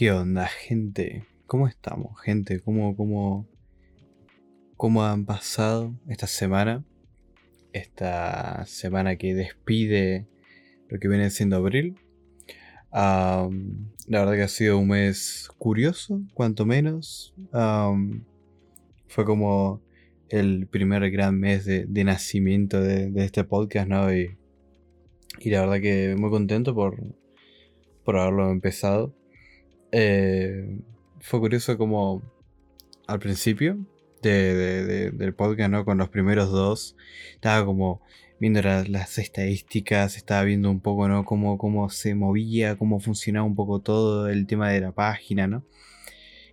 ¿Qué onda, gente? ¿Cómo estamos, gente? ¿Cómo, cómo, cómo han pasado esta semana? Esta semana que despide lo que viene siendo abril. la verdad que ha sido un mes curioso, cuanto menos. fue como el primer gran mes de, nacimiento de, este podcast, ¿no? Y, y, la verdad que muy contento por, por haberlo empezado. Eh, fue curioso como al principio del podcast, ¿no? Con los primeros dos, estaba como viendo las, estadísticas, estaba viendo un poco, ¿no? Cómo, cómo se movía, cómo funcionaba un poco todo el tema de la página, ¿no?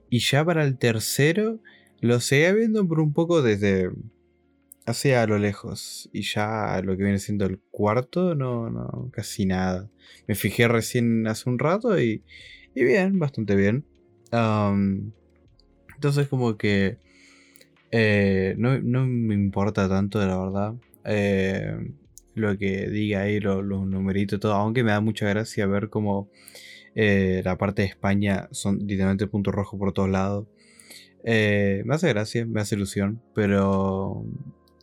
Y ya para el tercero, lo seguía viendo por un poco desde hacia lo lejos. Y ya lo que viene siendo el cuarto, no, no, casi nada. Me fijé recién hace un rato y, y bien, bastante bien. entonces como que eh, no, me importa tanto, la verdad. Eh, lo que diga ahí, los, numeritos, todo. Aunque me da mucha gracia ver cómo eh, la parte de España son literalmente puntos rojos por todos lados. me hace gracia, me hace ilusión, pero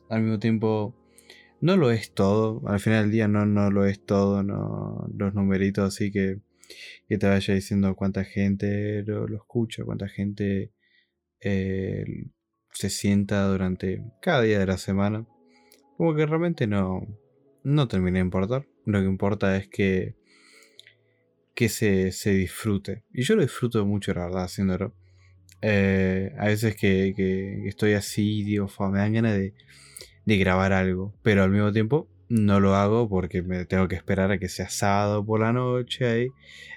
al mismo tiempo no lo es todo. Al final del día no, no lo es todo, no, los numeritos, así que que te vaya diciendo cuánta gente lo, escucha, cuánta gente eh, se sienta durante cada día de la semana. Como que realmente no, no termina de importar. Lo que importa es que, que se, disfrute. Y yo lo disfruto mucho, la verdad, haciéndolo. Eh, a veces que, que, estoy así, digo, me dan ganas de, de grabar algo. Pero al mismo tiempo no lo hago porque me tengo que esperar a que sea sábado por la noche ahí.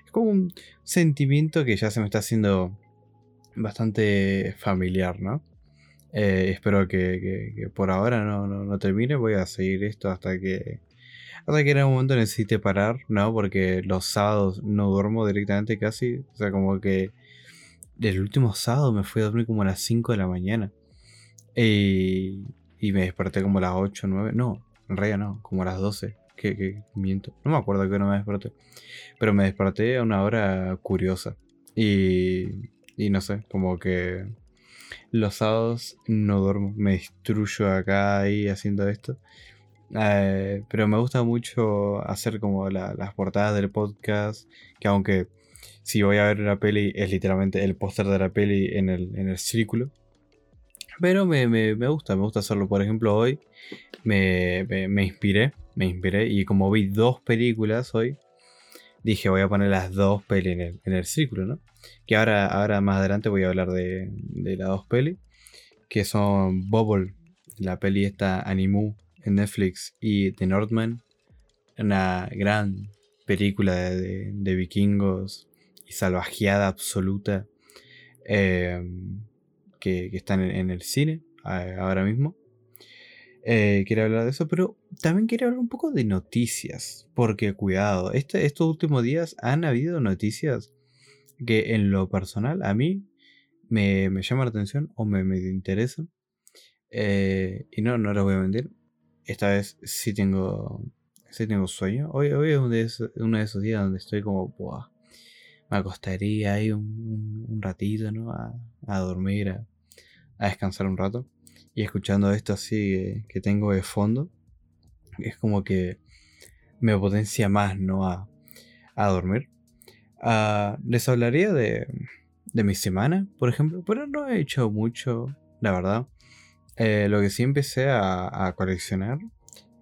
Es como un sentimiento que ya se me está haciendo bastante familiar, ¿no? Eh, espero que, por ahora no, termine. Voy a seguir esto hasta que. Hasta que en algún momento necesite parar, ¿no? Porque los sábados no duermo directamente casi. O sea, como que. El último sábado me fui a dormir como a las 5 de la mañana. Y, y me desperté como a las 8, 9. No, realidad no, como a las 12. Que, miento. No me acuerdo que no me desperté. Pero me desperté a una hora curiosa. Y, y no sé, como que los sábados no duermo. Me destruyo acá ahí haciendo esto. Eh, pero me gusta mucho hacer como las portadas del podcast. Que aunque si voy a ver una peli es literalmente el póster de la peli en el, en el círculo. Pero me, me, me, gusta, me gusta hacerlo. Por ejemplo, hoy me, me, inspiré, me inspiré y como vi dos películas hoy, dije voy a poner las dos pelis en el, en el círculo, ¿no? Que ahora, ahora más adelante voy a hablar de, de las dos pelis, que son Bubble, la peli esta Animu en Netflix, y The Northman, una gran película de, de, vikingos y salvajeada absoluta. Eh, que, están en, el cine ahora mismo. Eh, quiero hablar de eso, pero también quiero hablar un poco de noticias, porque cuidado, este, estos últimos días han habido noticias que en lo personal a mí me, me llaman la atención o me, me interesan. Eh, y no, no les voy a mentir, esta vez sí tengo, sí tengo sueño. Hoy, hoy es uno de, esos, días donde estoy como, me acostaría ahí un, ratito, ¿no? A, a dormir, a, a descansar un rato. Y escuchando esto así que tengo de fondo, es como que me potencia más, ¿no? A, a dormir. Ah, les hablaría de, de mi semana, por ejemplo, pero no he hecho mucho, la verdad. Eh, lo que sí empecé a, a coleccionar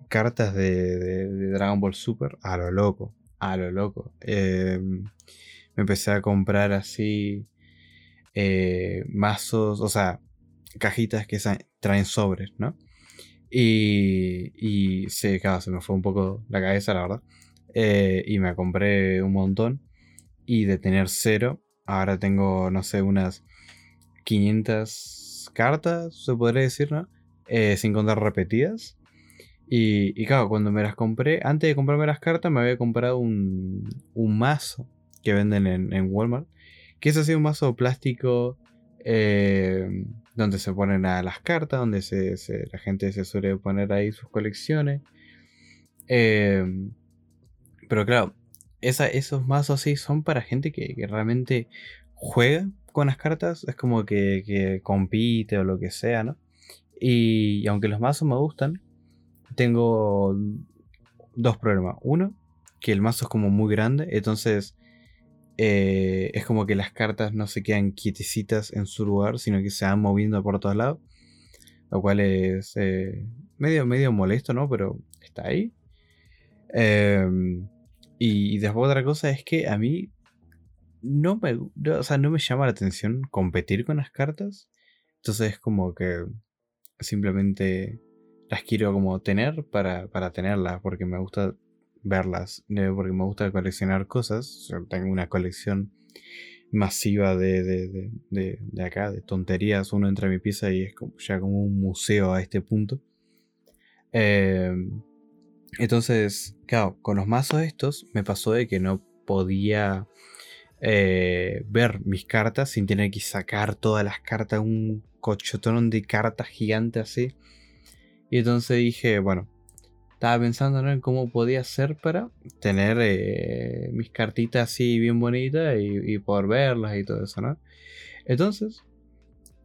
cartas de, de, Dragon Ball Super a lo loco, a lo loco. Eh, me empecé a comprar así eh, mazos, o sea, cajitas que traen sobres, ¿no? Y, y sí, claro, se me fue un poco la cabeza, la verdad. Eh, y me compré un montón. Y de tener cero, ahora tengo, no sé, unas 500 cartas, se podría decir, ¿no? Eh, sin contar repetidas. Y, y, claro, cuando me las compré, antes de comprarme las cartas, me había comprado un, un mazo que venden en, Walmart. Que es así un mazo plástico eh, donde se ponen a las cartas, donde se, la gente se suele poner ahí sus colecciones. Eh, pero claro, esos mazos así son para gente que, realmente juega con las cartas. Es como que, compite o lo que sea, ¿no? Y, aunque los mazos me gustan, tengo dos problemas. Uno, que el mazo es como muy grande, entonces eh, es como que las cartas no se quedan quietecitas en su lugar, sino que se van moviendo por todos lados. Lo cual es eh, medio, medio molesto, ¿no? Pero está ahí. Em, y, después otra cosa es que a mí no me, o sea, no me llama la atención competir con las cartas. Entonces es como que simplemente las quiero como tener para, para tenerlas, porque me gusta verlas, porque me gusta coleccionar cosas. tengo una colección masiva de, de, de, de, acá, de tonterías. Uno entra a mi pieza y es como, ya como un museo a este punto. Em, entonces, claro, con los mazos estos me pasó de que no podía eh, ver mis cartas sin tener que sacar todas las cartas, un cochotón de cartas gigante así. Y entonces dije, bueno, estaba pensando en cómo podía hacer para tener eh, mis cartitas así bien bonitas y, poder verlas y todo eso, ¿no? Entonces,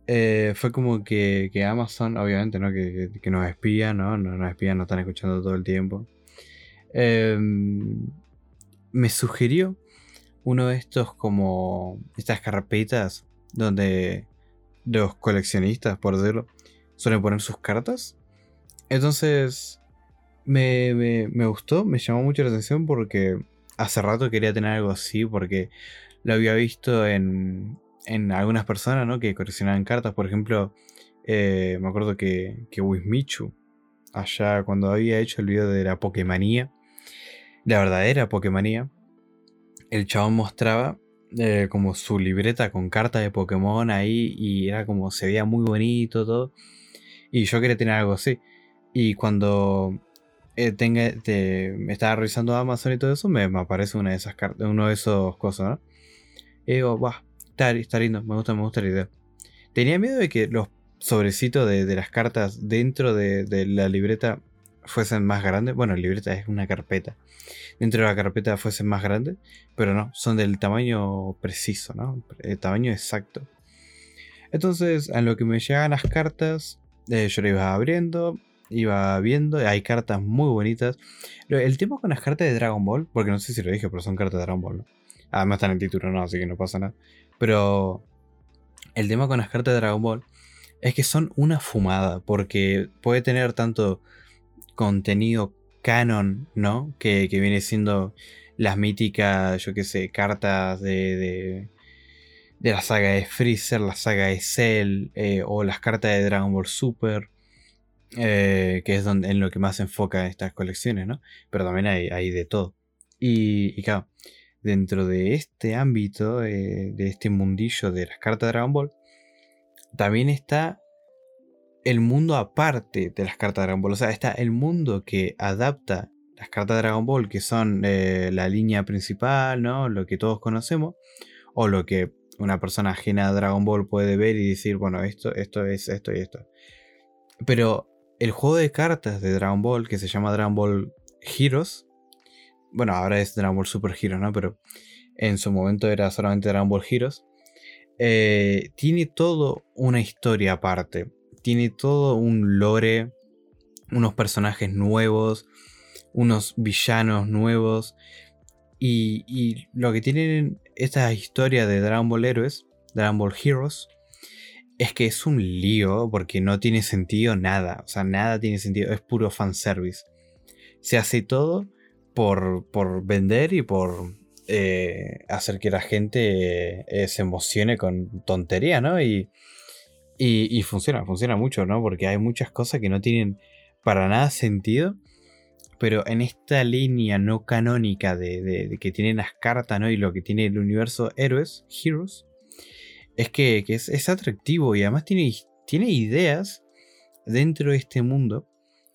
eh, fue como que, Amazon, obviamente, ¿no? Que, nos espía, ¿no? ¿no? Nos espían, nos están escuchando todo el tiempo. Em, me sugirió uno de estos como estas carpetas donde los coleccionistas, por decirlo, suelen poner sus cartas. Entonces, me, me, gustó, me llamó mucho la atención porque hace rato quería tener algo así porque lo había visto en, en algunas personas ¿no? que coleccionaban cartas. Por ejemplo, eh, me acuerdo que, que Wismichu, allá cuando había hecho el video de la Pokémonía, la verdadera Pokémonía, el chabón mostraba eh, como su libreta con cartas de Pokémon ahí y era como se veía muy bonito todo. Y yo quería tener algo así. Y cuando eh, tenga, me estaba revisando Amazon y todo eso, me, aparece una de esas cartas, uno de esos cosas, ¿no? Y digo, va, está, lindo, me gusta, me gusta la idea. Tenía miedo de que los sobrecitos de, las cartas dentro de, de la libreta fuesen más grandes. Bueno, la libreta es una carpeta. Dentro de la carpeta fuesen más grandes. Pero no, son del tamaño preciso, ¿no? El tamaño exacto. Entonces, a lo que me llegan las cartas, eh, yo lo iba abriendo, iba viendo. Hay cartas muy bonitas. El tema con las cartas de Dragon Ball, porque no sé si lo dije, pero son cartas de Dragon Ball, ¿no? Además están en el título, no, así que no pasa nada. Pero el tema con las cartas de Dragon Ball es que son una fumada, porque puede tener tanto contenido canon, ¿no? Que, viene siendo las míticas, yo qué sé, cartas de, de, de, la saga de Freezer, la saga de Cell, eh, o las cartas de Dragon Ball Super, eh, que es donde, en lo que más se enfoca estas colecciones, ¿no? Pero también hay, de todo. Y, claro, dentro de este ámbito, eh, de este mundillo de las cartas de Dragon Ball, también está el mundo aparte de las cartas de Dragon Ball. O sea, está el mundo que adapta las cartas de Dragon Ball, que son eh, la línea principal, ¿no? Lo que todos conocemos. O lo que una persona ajena a Dragon Ball puede ver y decir, bueno, esto, esto es esto y esto. Pero el juego de cartas de Dragon Ball, que se llama Dragon Ball Heroes, bueno, ahora es Dragon Ball Super Heroes, ¿no? Pero en su momento era solamente Dragon Ball Heroes. Eh, tiene todo una historia aparte tiene todo un lore, unos personajes nuevos, unos villanos nuevos. Y, lo que tienen esta historia de Dragon Ball Heroes, Dragon Ball Heroes, es que es un lío porque no tiene sentido nada. O sea, nada tiene sentido, es puro fanservice. Se hace todo por, por vender y por eh, hacer que la gente eh, se emocione con tontería, ¿no? Y, y, funciona, funciona mucho, ¿no? Porque hay muchas cosas que no tienen para nada sentido. Pero en esta línea no canónica de, que tienen las cartas, ¿no? Y lo que tiene el universo héroes, heroes, es que, es, atractivo y además tiene, tiene ideas dentro de este mundo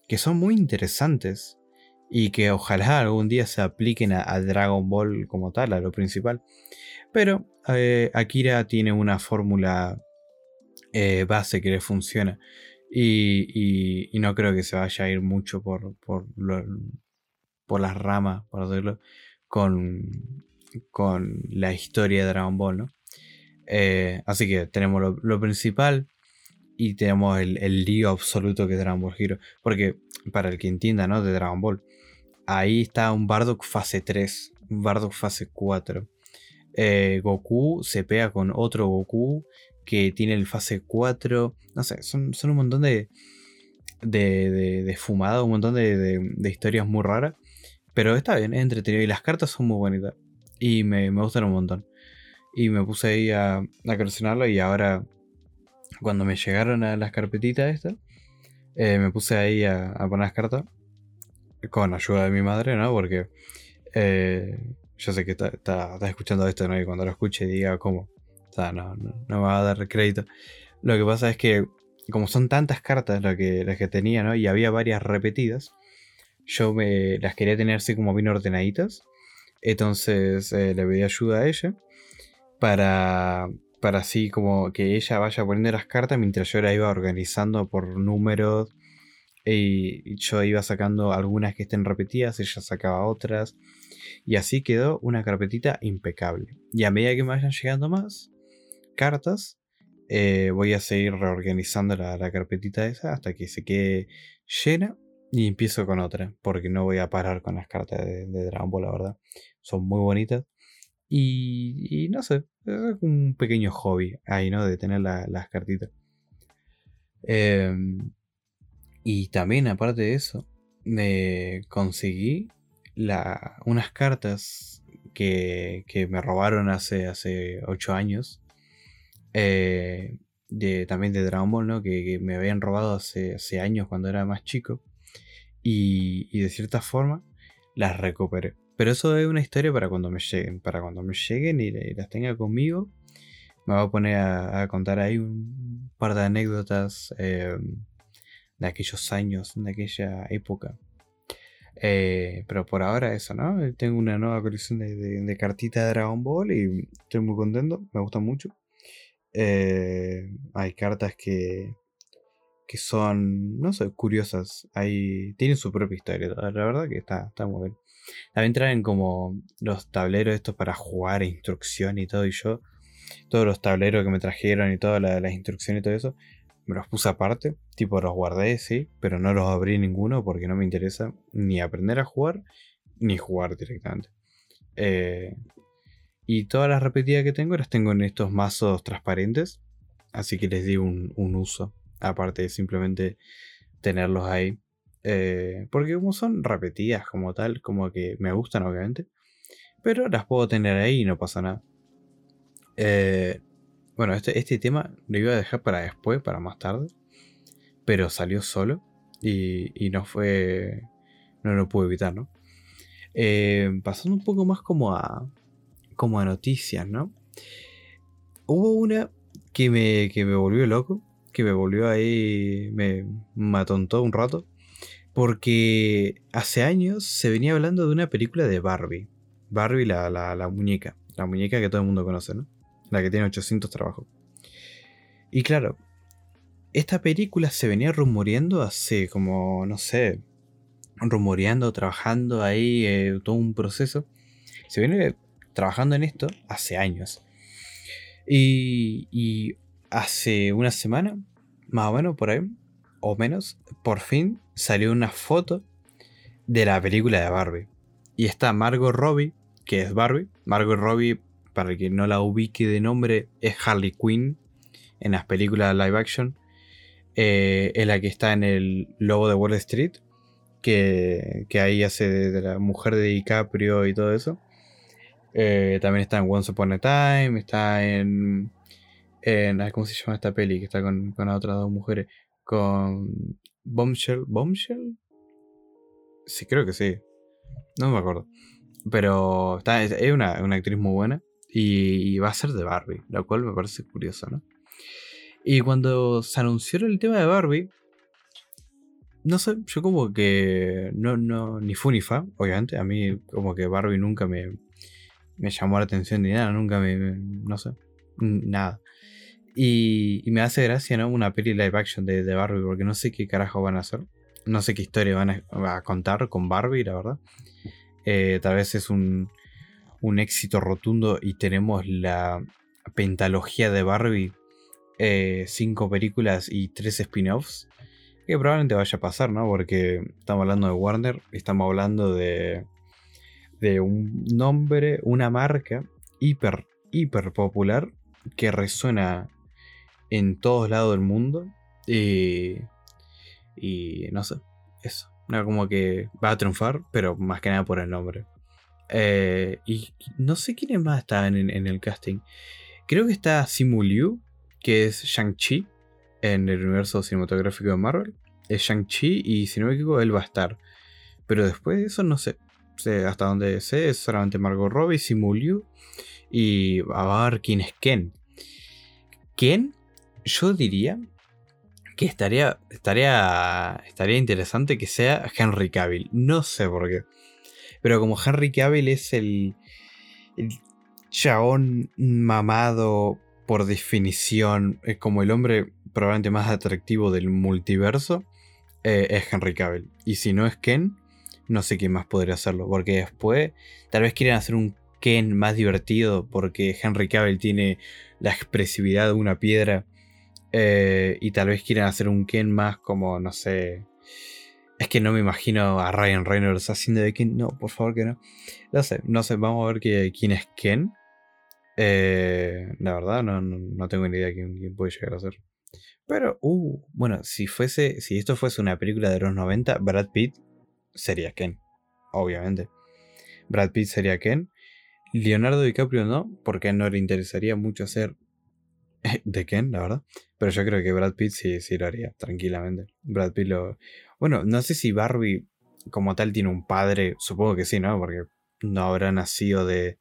que son muy interesantes y que ojalá algún día se apliquen a, Dragon Ball como tal, a lo principal. Pero eh, Akira tiene una fórmula eh, base que le funciona. Y, y, no creo que se vaya a ir mucho por, por, por las ramas, por decirlo, con, con la historia de Dragon Ball, ¿no? Eh, así que tenemos lo, principal y tenemos el, el, lío absoluto que es Dragon Ball Hero. Porque, para el que entienda, ¿no? De Dragon Ball, ahí está un Bardock fase 3, un Bardock fase 4. Eh, Goku se pega con otro Goku que tiene el fase 4. No sé, son, un montón de, de, un montón de, de, historias muy raras. Pero está bien, es entretenido. Y las cartas son muy bonitas. Y me, me gustan un montón. Y me puse ahí a, a coleccionarlo. Y ahora, cuando me llegaron a las carpetitas estas, eh, me puse ahí a, a, poner las cartas. Con ayuda de mi madre, ¿no? Porque eh, yo sé que está, está, escuchando esto, ¿no? Y cuando lo escuche diga cómo. O sea, no, no, no me va a dar crédito. Lo que pasa es que como son tantas cartas las que, las que tenía, ¿no? Y había varias repetidas, yo me las quería tener así como bien ordenaditas. Entonces eh, le pedí ayuda a ella para, para así como que ella vaya poniendo las cartas mientras yo las iba organizando por números. Y yo iba sacando algunas que estén repetidas, ella sacaba otras. Y así quedó una carpetita impecable. Y a medida que me vayan llegando más cartas, eh, voy a seguir reorganizando la, carpetita esa hasta que se quede llena y empiezo con otra, porque no voy a parar con las cartas de, Dragon Ball, la verdad. Son muy bonitas. Y, no sé, es un pequeño hobby ahí, ¿no? De tener las cartitas. Em, y también, aparte de eso, me conseguí unas cartas que, que, me robaron hace, hace 8 años eh, de, también de Dragon Ball, ¿no? Que, me habían robado hace, hace, años cuando era más chico. Y, y, de cierta forma las recuperé. Pero eso es una historia para cuando me lleguen. Para cuando me lleguen y, las tenga conmigo. Me voy a poner a, contar ahí un par de anécdotas eh, de aquellos años, de aquella época. Eh, pero por ahora eso, ¿no? Tengo una nueva colección de cartitas de Dragon Ball y estoy muy contento, me gusta mucho. Eh, hay cartas que, que son, no sé, curiosas. Hay, tienen su propia historia. La verdad que está, está muy bien. También traen como los tableros estos para jugar, e instrucción y todo. Y yo, todos los tableros que me trajeron y todas las instrucciones y todo eso, me los puse aparte. Tipo, los guardé, sí, pero no los abrí ninguno porque no me interesa ni aprender a jugar ni jugar directamente. Eh, y todas las repetidas que tengo las tengo en estos mazos transparentes. Así que les di un, uso. Aparte de simplemente tenerlos ahí. Eh, porque como son repetidas como tal, como que me gustan obviamente. Pero las puedo tener ahí y no pasa nada. Eh, bueno, este, este tema lo iba a dejar para después, para más tarde. Pero salió solo. Y, y no fue... No lo pude evitar, ¿no? Eh, pasando un poco más como a, como a noticias, ¿no? Hubo una que me, que me volvió loco, que me volvió ahí, me, me atontó un rato, porque hace años se venía hablando de una película de Barbie. Barbie, la, la, muñeca, la muñeca que todo el mundo conoce, ¿no? La que tiene 800 trabajos. Y claro, esta película se venía rumoreando hace como, no sé, rumoreando, trabajando ahí, eh, todo un proceso. Se viene trabajando en esto hace años. Y, hace una semana, más o menos por ahí, o menos, por fin salió una foto de la película de Barbie. Y está Margot Robbie, que es Barbie. Margot Robbie, para el que no la ubique de nombre, es Harley Quinn en las películas live action. Eh, es la que está en el logo de Wall Street, que, que ahí hace de, la mujer de DiCaprio y todo eso. Eh, también está en Once Upon a Time, está en, en ¿Cómo se llama esta peli? Que está con, con otras dos mujeres. Con Bombshell. ¿Bombshell? Sí, creo que sí. No me acuerdo. Pero está, es una, actriz muy buena. Y, va a ser de Barbie, lo cual me parece curioso, ¿no? Y cuando se anunció el tema de Barbie, no sé, yo como que no, no, ni fu ni fa, obviamente. A mí como que Barbie nunca me, me llamó la atención ni nada, nunca me, no sé, nada. Y, me hace gracia, ¿no? Una peli live action de, de, Barbie, porque no sé qué carajo van a hacer. No sé qué historia van a, contar con Barbie, la verdad. Eh, tal vez es un, un éxito rotundo y tenemos la pentalogía de Barbie, eh, cinco películas y tres spin-offs, que probablemente vaya a pasar, ¿no? Porque estamos hablando de Warner, estamos hablando de, de un nombre, una marca hiper, hiper popular que resuena en todos lados del mundo. Y, y no sé, eso. No, como que va a triunfar, pero más que nada por el nombre. Eh, y no sé quiénes más están en, el casting. Creo que está Simu Liu, que es Shang-Chi en el universo cinematográfico de Marvel. Es Shang-Chi y si no me equivoco, él va a estar. Pero después de eso no sé. sé hasta donde sé es solamente Margot Robbie, Simu Liu. Y a ver quién es Ken. Ken, yo diría que estaría, estaría, estaría interesante que sea Henry Cavill. No sé por qué. Pero como Henry Cavill es el, el chabón mamado por definición, es como el hombre probablemente más atractivo del multiverso, eh, es Henry Cavill. Y si no es Ken, no sé quién más podría hacerlo. Porque después tal vez quieren hacer un Ken más divertido porque Henry Cavill tiene la expresividad de una piedra. Eh, y tal vez quieran hacer un Ken más como, no sé. Es que no me imagino a Ryan Reynolds haciendo de Ken. No, por favor que no. No sé, no sé, vamos a ver quién es Ken. Eh, la verdad, no, tengo ni idea quién, quién, puede llegar a ser. Pero, uh, bueno, si fuese, si esto fuese una película de los 90, Brad Pitt sería Ken. Obviamente. Brad Pitt sería Ken. Leonardo DiCaprio no, porque no le interesaría mucho hacer de Ken, la verdad. Pero yo creo que Brad Pitt sí, sí lo haría, tranquilamente. Brad Pitt lo. Bueno, no sé si Barbie como tal tiene un padre, supongo que sí, ¿no? Porque no habrá nacido de,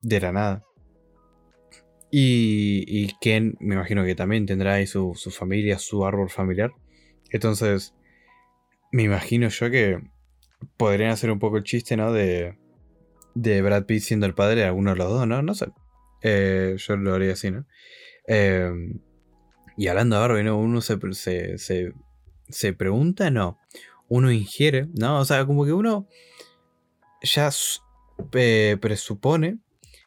de la nada. Y, y Ken, me imagino que también tendrá ahí su, su familia, su árbol familiar. Entonces, me imagino yo que podrían hacer un poco el chiste, ¿no? De, de Brad Pitt siendo el padre de alguno de los dos, ¿no? No sé. Eh, yo lo haría así, ¿no? Eh, y hablando de Barbie, ¿no? Uno se, se, se, pregunta, no. Uno ingiere, ¿no? O sea, como que uno ya presupone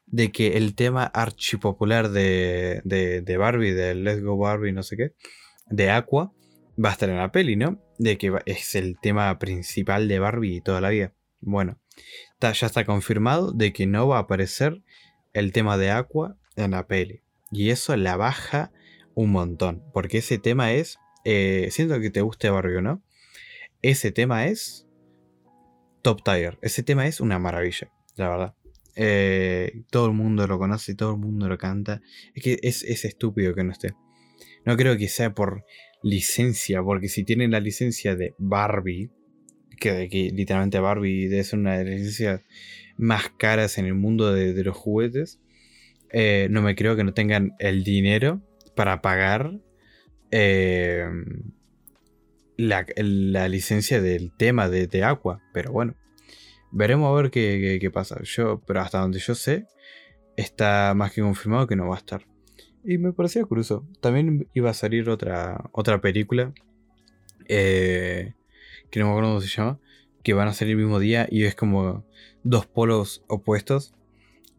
de que el tema archipopular de, de, de Barbie, de Let's Go Barbie, no sé qué, de Aqua, va a estar en la peli, ¿no? De que es el tema principal de Barbie toda la vida. Bueno, ya está confirmado de que no va a aparecer el tema de Aqua en la peli. Y eso la baja un montón. Porque ese tema es. Eh, siento que te guste Barbie no. Ese tema es. Top tier. Ese tema es una maravilla, la verdad. Eh, todo el mundo lo conoce, todo el mundo lo canta. Es que es, es estúpido que no esté. No creo que sea por licencia, porque si tienen la licencia de Barbie, que, literalmente Barbie debe ser una de las licencias más caras en el mundo de, los juguetes, eh, no me creo que no tengan el dinero para pagar eh, la, licencia del tema de, de, Aqua. Pero bueno, veremos a ver qué, qué, pasa. Yo, pero hasta donde yo sé, está más que confirmado que no va a estar. Y me parecía curioso. También iba a salir otra, otra película. Eh, que no me acuerdo cómo se llama, que van a salir el mismo día y es como dos polos opuestos.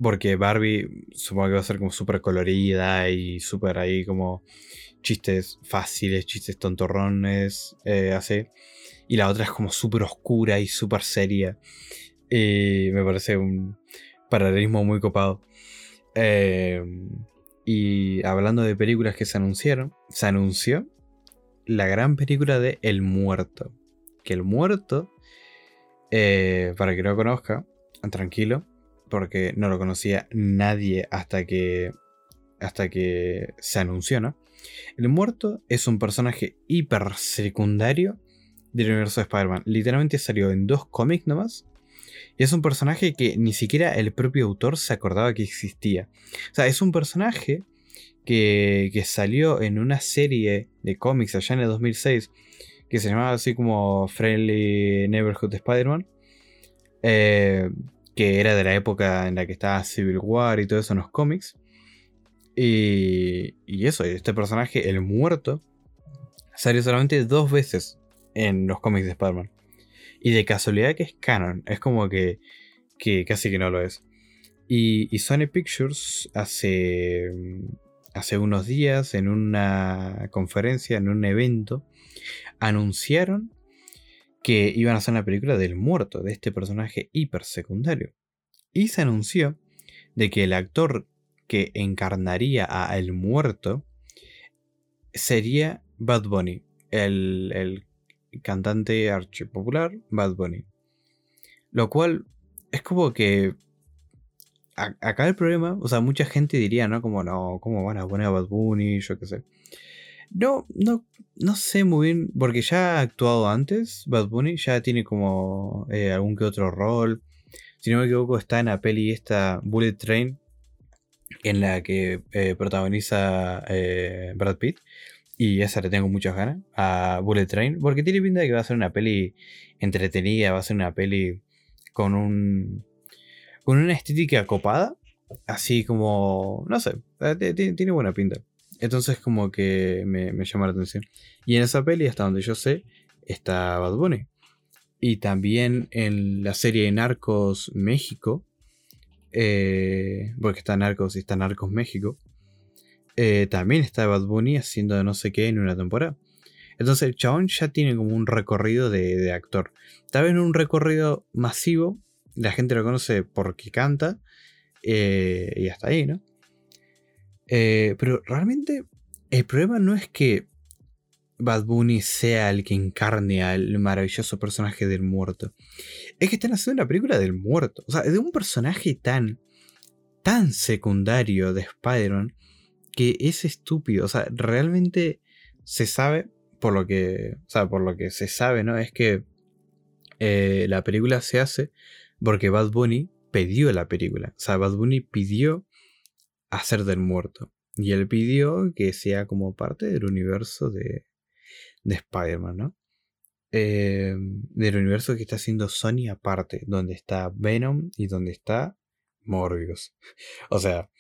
Porque Barbie supongo que va a ser como súper colorida y súper ahí como chistes fáciles, chistes tontorrones, eh, así. Y la otra es como súper oscura y súper seria. Y me parece un paralelismo muy copado. Eh, y hablando de películas que se anunciaron, se anunció la gran película de El Muerto que el muerto, eh, para que no conozca, tranquilo, porque no lo conocía nadie hasta que, hasta que se anunció, ¿no? El muerto es un personaje hiper secundario del universo de Spider-Man. Literalmente salió en dos cómics nomás. Y es un personaje que ni siquiera el propio autor se acordaba que existía. O sea, es un personaje que, que salió en una serie de cómics allá en el 2006 que se llamaba así como Friendly Neighborhood de Spider-Man. Eh, que era de la época en la que estaba Civil War y todo eso en los cómics. Y, y eso, este personaje, el muerto, salió solamente dos veces en los cómics de Spider-Man. Y de casualidad que es canon, es como que, que casi que no lo es. Y, Sony Pictures hace, hace unos días, en una conferencia, en un evento, anunciaron que iban a hacer una película del muerto, de este personaje hiper secundario. Y se anunció de que el actor que encarnaría a El Muerto sería Bad Bunny, el, el cantante archipopular Bad Bunny. Lo cual es como que acá el problema, o sea, mucha gente diría, ¿no? Como, no, ¿cómo van a poner a Bad Bunny? Yo qué sé. No, no, no sé muy bien, porque ya ha actuado antes Bad Bunny, ya tiene como eh, algún que otro rol. Si no me equivoco, está en la peli esta Bullet Train, en la que eh, protagoniza eh, Brad Pitt. Y esa le tengo muchas ganas a Bullet Train, porque tiene pinta de que va a ser una peli entretenida, va a ser una peli con un con una estética copada, así como, no sé, tiene buena pinta. Entonces como que me, llama la atención. Y en esa peli, hasta donde yo sé, está Bad Bunny. Y también en la serie Narcos México, eh, porque está Narcos y está Narcos México, eh, también está Bad Bunny haciendo no sé qué en una temporada. Entonces el chabón ya tiene como un recorrido de, actor. Tal vez un recorrido masivo, la gente lo conoce porque canta eh, y hasta ahí, ¿no? Eh, pero realmente el problema no es que Bad Bunny sea el que encarne al maravilloso personaje del muerto. Es que están haciendo una película del muerto. O sea, de un personaje tan, tan secundario de Spider-Man que es estúpido. O sea, realmente se sabe, por lo que, o sea, por lo que se sabe, ¿no? Es que eh, la película se hace porque Bad Bunny pidió la película. O sea, Bad Bunny pidió hacer del muerto. Y él pidió que sea como parte del universo de, de Spider-Man, ¿no? Eh, del universo que está haciendo Sony aparte, donde está Venom y donde está Morbius. O sea,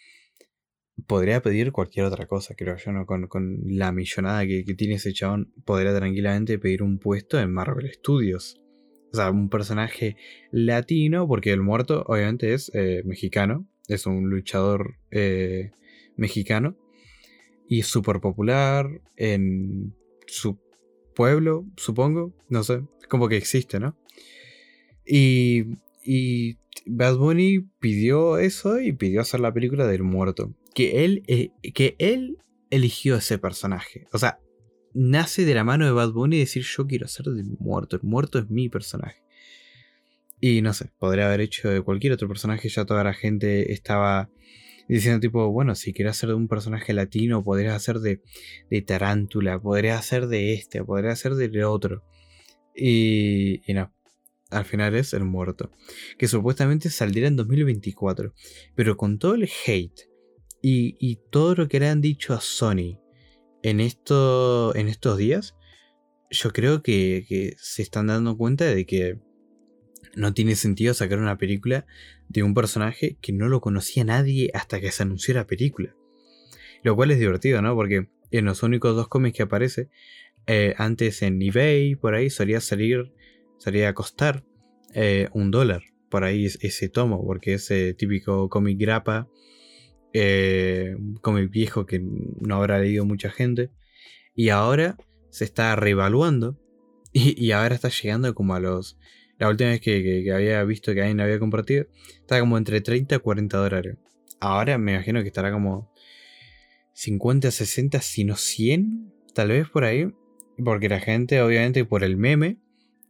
podría pedir cualquier otra cosa, creo yo, ¿no? Con, la millonada que, que, tiene ese chabón, podría tranquilamente pedir un puesto en Marvel Studios o sea, un personaje latino, porque el muerto obviamente es eh, mexicano, es un luchador eh, mexicano y súper popular en su pueblo, supongo, no sé, como que existe, ¿no? Y, Bad Bunny pidió eso y pidió hacer la película del muerto. Que él, eh, que él eligió ese personaje. O sea, nace de la mano de Bad Bunny decir yo quiero ser del muerto, el muerto es mi personaje. Y no sé, podría haber hecho de cualquier otro personaje, ya toda la gente estaba diciendo tipo, bueno, si quieres hacer de un personaje latino, podrías hacer de, de tarántula, podrías hacer de este, podrías hacer de otro. Y, y no, al final es el muerto, que supuestamente saldría en 2024, pero con todo el hate y, y todo lo que le han dicho a Sony en, esto, en estos días, yo creo que, se están dando cuenta de que no tiene sentido sacar una película de un personaje que no lo conocía nadie hasta que se anunció la película. Lo cual es divertido, ¿no? Porque en los únicos dos cómics que aparece, eh, antes en eBay, por ahí solía salir, solía costar eh, un dólar. Por ahí ese tomo, porque ese típico cómic grapa eh, cómic viejo que no habrá leído mucha gente. Y ahora se está reevaluando. Y, ahora está llegando como a los. La última vez que, había visto que alguien había compartido, estaba como entre 30 y 40 dólares. Ahora me imagino que estará como 50, 60, si no 100, tal vez por ahí. Porque la gente, obviamente, por el meme,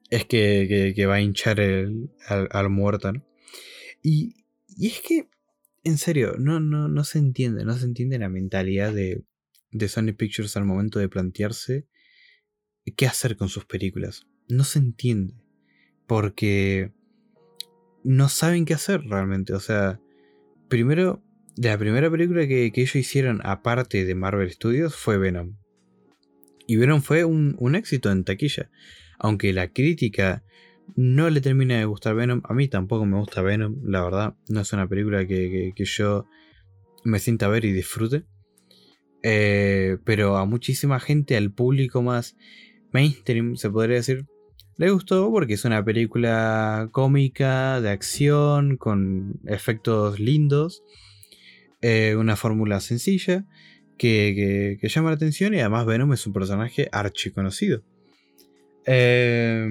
es que, va a hinchar el, al, muerto, Y, y es que en serio, no, no, no se entiende, no se entiende la mentalidad de, de Sony Pictures al momento de plantearse qué hacer con sus películas. No se entiende. Porque no saben qué hacer realmente. O sea, primero, la primera película que, ellos hicieron aparte de Marvel Studios fue Venom. Y Venom fue un, un éxito en taquilla. Aunque la crítica no le termina de gustar Venom. A mí tampoco me gusta Venom, la verdad. No es una película que, yo me sienta a ver y disfrute. Eh, pero a muchísima gente, al público más mainstream, se podría decir, Le gustó porque es una película cómica, de acción, con efectos lindos, eh, una fórmula sencilla que, llama la atención y además Venom es un personaje archiconocido. Eh,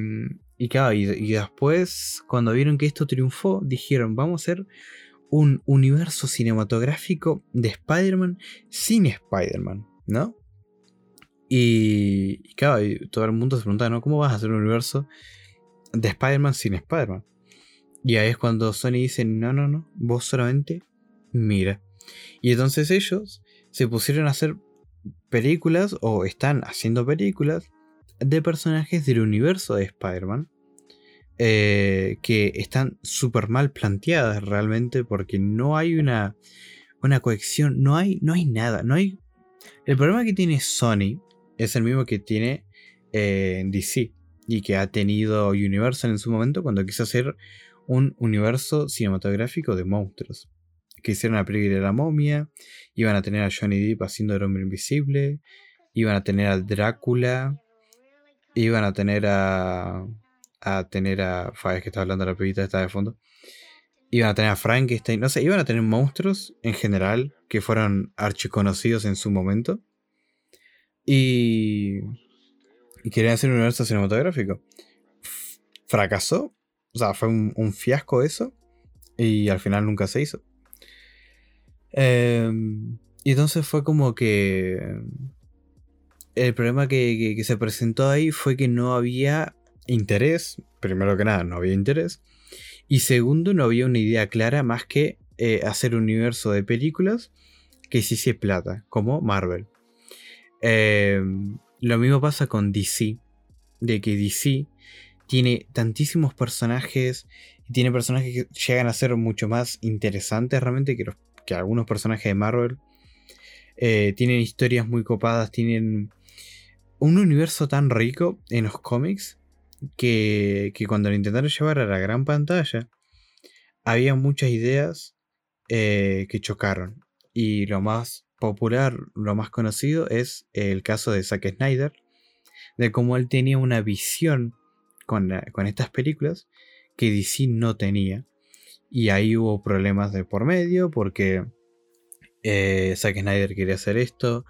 y claro, y, después, cuando vieron que esto triunfó, dijeron, vamos a hacer un universo cinematográfico de Spider-Man sin Spider-Man, ¿no? Y, claro, todo el mundo se preguntaba, ¿no? ¿Cómo vas a hacer un universo de Spider-Man sin Spider-Man? Y ahí es cuando Sony dice, no, no, no, vos solamente mira. Y entonces ellos se pusieron a hacer películas, o están haciendo películas, de personajes del universo de Spider-Man. Eh, que están súper mal planteadas realmente porque no hay una, una cohesión, no hay, no hay nada, no hay... El problema que tiene Sony es el mismo que tiene eh, DC y que ha tenido Universal en su momento cuando quiso hacer un universo cinematográfico de monstruos. Que hicieron la película de la momia, iban a tener a Johnny Depp haciendo el hombre invisible, iban a tener al Drácula, iban a tener a. a tener a. Fabes que está hablando la pibita está de fondo. Iban a tener a Frankenstein, no sé, iban a tener monstruos en general que fueron archiconocidos en su momento. Y, querían hacer un universo cinematográfico. Fracasó. O sea, fue un, fiasco eso. Y al final nunca se hizo. Em, y entonces fue como que... El problema que, se presentó ahí fue que no había interés. Primero que nada, no había interés. Y segundo, no había una idea clara más que eh, hacer un universo de películas que hiciese plata, como Marvel. Em, lo mismo pasa con DC. De que DC tiene tantísimos personajes. Y tiene personajes que llegan a ser mucho más interesantes realmente que, que algunos personajes de Marvel. Eh, tienen historias muy copadas. Tienen un universo tan rico en los cómics. Que, que cuando lo intentaron llevar a la gran pantalla. Había muchas ideas eh, que chocaron. Y lo más popular, lo más conocido, es el caso de Zack Snyder, de cómo él tenía una visión con, estas películas que DC no tenía. Y ahí hubo problemas de por medio porque eh, Zack Snyder quería hacer esto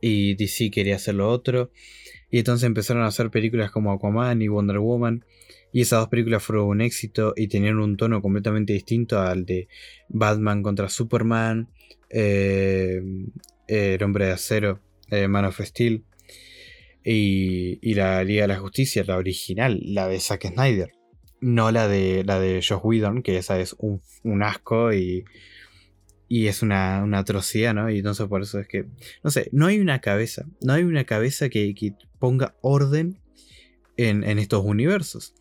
y DC quería hacer lo otro. Y entonces empezaron a hacer películas como Aquaman y Wonder Woman. Y esas dos películas fueron un éxito y tenían un tono completamente distinto al de Batman contra Superman eh, El Hombre de Acero, eh, Man of Steel, y, la Liga de la Justicia, la original, la de Zack Snyder, no la de, la de Josh Whedon, que esa es un, asco y, y es una, atrocidad, ¿no? Y entonces por eso es que, no sé, no hay una cabeza, no hay una cabeza que, ponga orden en, en, estos universos.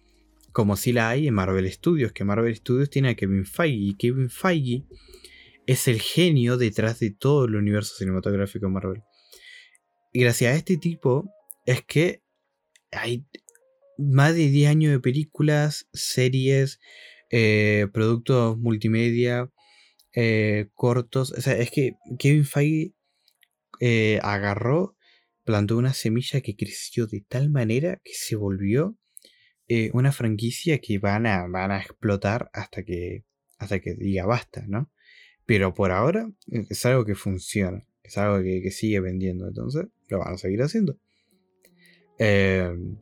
Como si la hay en Marvel Studios, que Marvel Studios tiene a Kevin Feige, y Kevin Feige es el genio detrás de todo el universo cinematográfico de Marvel. Y gracias a este tipo es que hay más de 10 años de películas, series, eh, productos multimedia, eh, cortos. O sea, es que Kevin Feige eh, agarró, plantó una semilla que creció de tal manera que se volvió una franquicia que van a, van a explotar hasta que, hasta que diga basta, ¿no? Pero por ahora eh, es algo que funciona. Es algo que, sigue vendiendo. Entonces lo van a seguir haciendo. Em,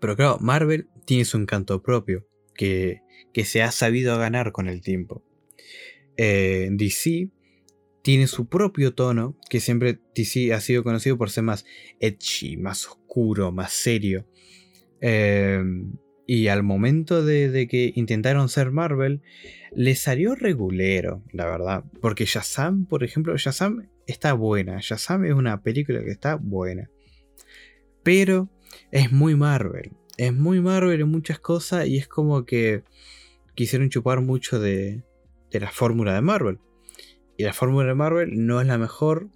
pero claro, Marvel tiene su encanto propio. Que, se ha sabido ganar con el tiempo. Eh, DC tiene su propio tono. Que siempre DC ha sido conocido por ser más edgy, más oscuro, más serio. Em, y al momento de, que intentaron ser Marvel, les salió regulero, la verdad. Porque Shazam, por ejemplo, Shazam está buena. Shazam es una película que está buena. Pero es muy Marvel. Es muy Marvel en muchas cosas y es como que quisieron chupar mucho de, de la fórmula de Marvel. Y la fórmula de Marvel no es la mejor,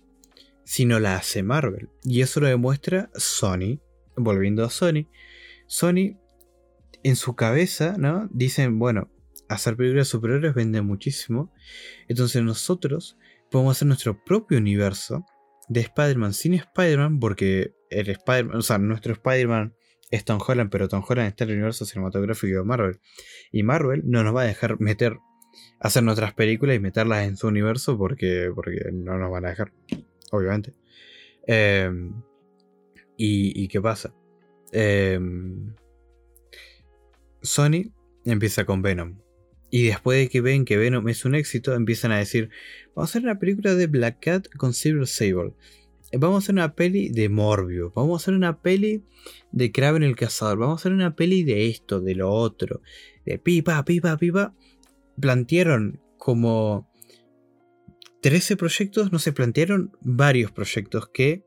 sino la hace Marvel. Y eso lo demuestra Sony. Volviendo a Sony. Sony en su cabeza, ¿no? Dicen, bueno, hacer películas superiores vende muchísimo. Entonces nosotros podemos hacer nuestro propio universo de Spider-Man sin Spider-Man, porque el Spider-Man, o sea, nuestro Spider-Man es Tom Holland, pero Tom Holland está en el universo cinematográfico de Marvel. Y Marvel no nos va a dejar meter, hacer nuestras películas y meterlas en su universo porque, porque no nos van a dejar, obviamente. Em, y, qué pasa? Em, Sony empieza con Venom. Y después de que ven que Venom es un éxito, empiezan a decir, vamos a hacer una película de Black Cat con Silver Sable. Vamos a hacer una peli de Morbius. Vamos a hacer una peli de Kraven el Cazador. Vamos a hacer una peli de esto, de lo otro. De pipa, pipa, pipa. Plantearon como 13 proyectos. No se plantearon varios proyectos que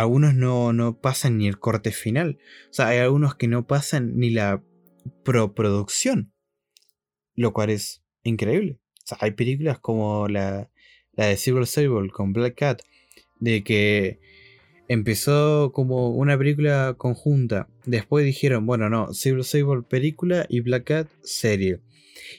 algunos no, no pasan ni el corte final. O sea, hay algunos que no pasan ni la pro-producción. Lo cual es increíble. O sea, hay películas como la, la de Silver Sable con Black Cat. De que empezó como una película conjunta. Después dijeron, bueno, no, Silver Sable película y Black Cat serie.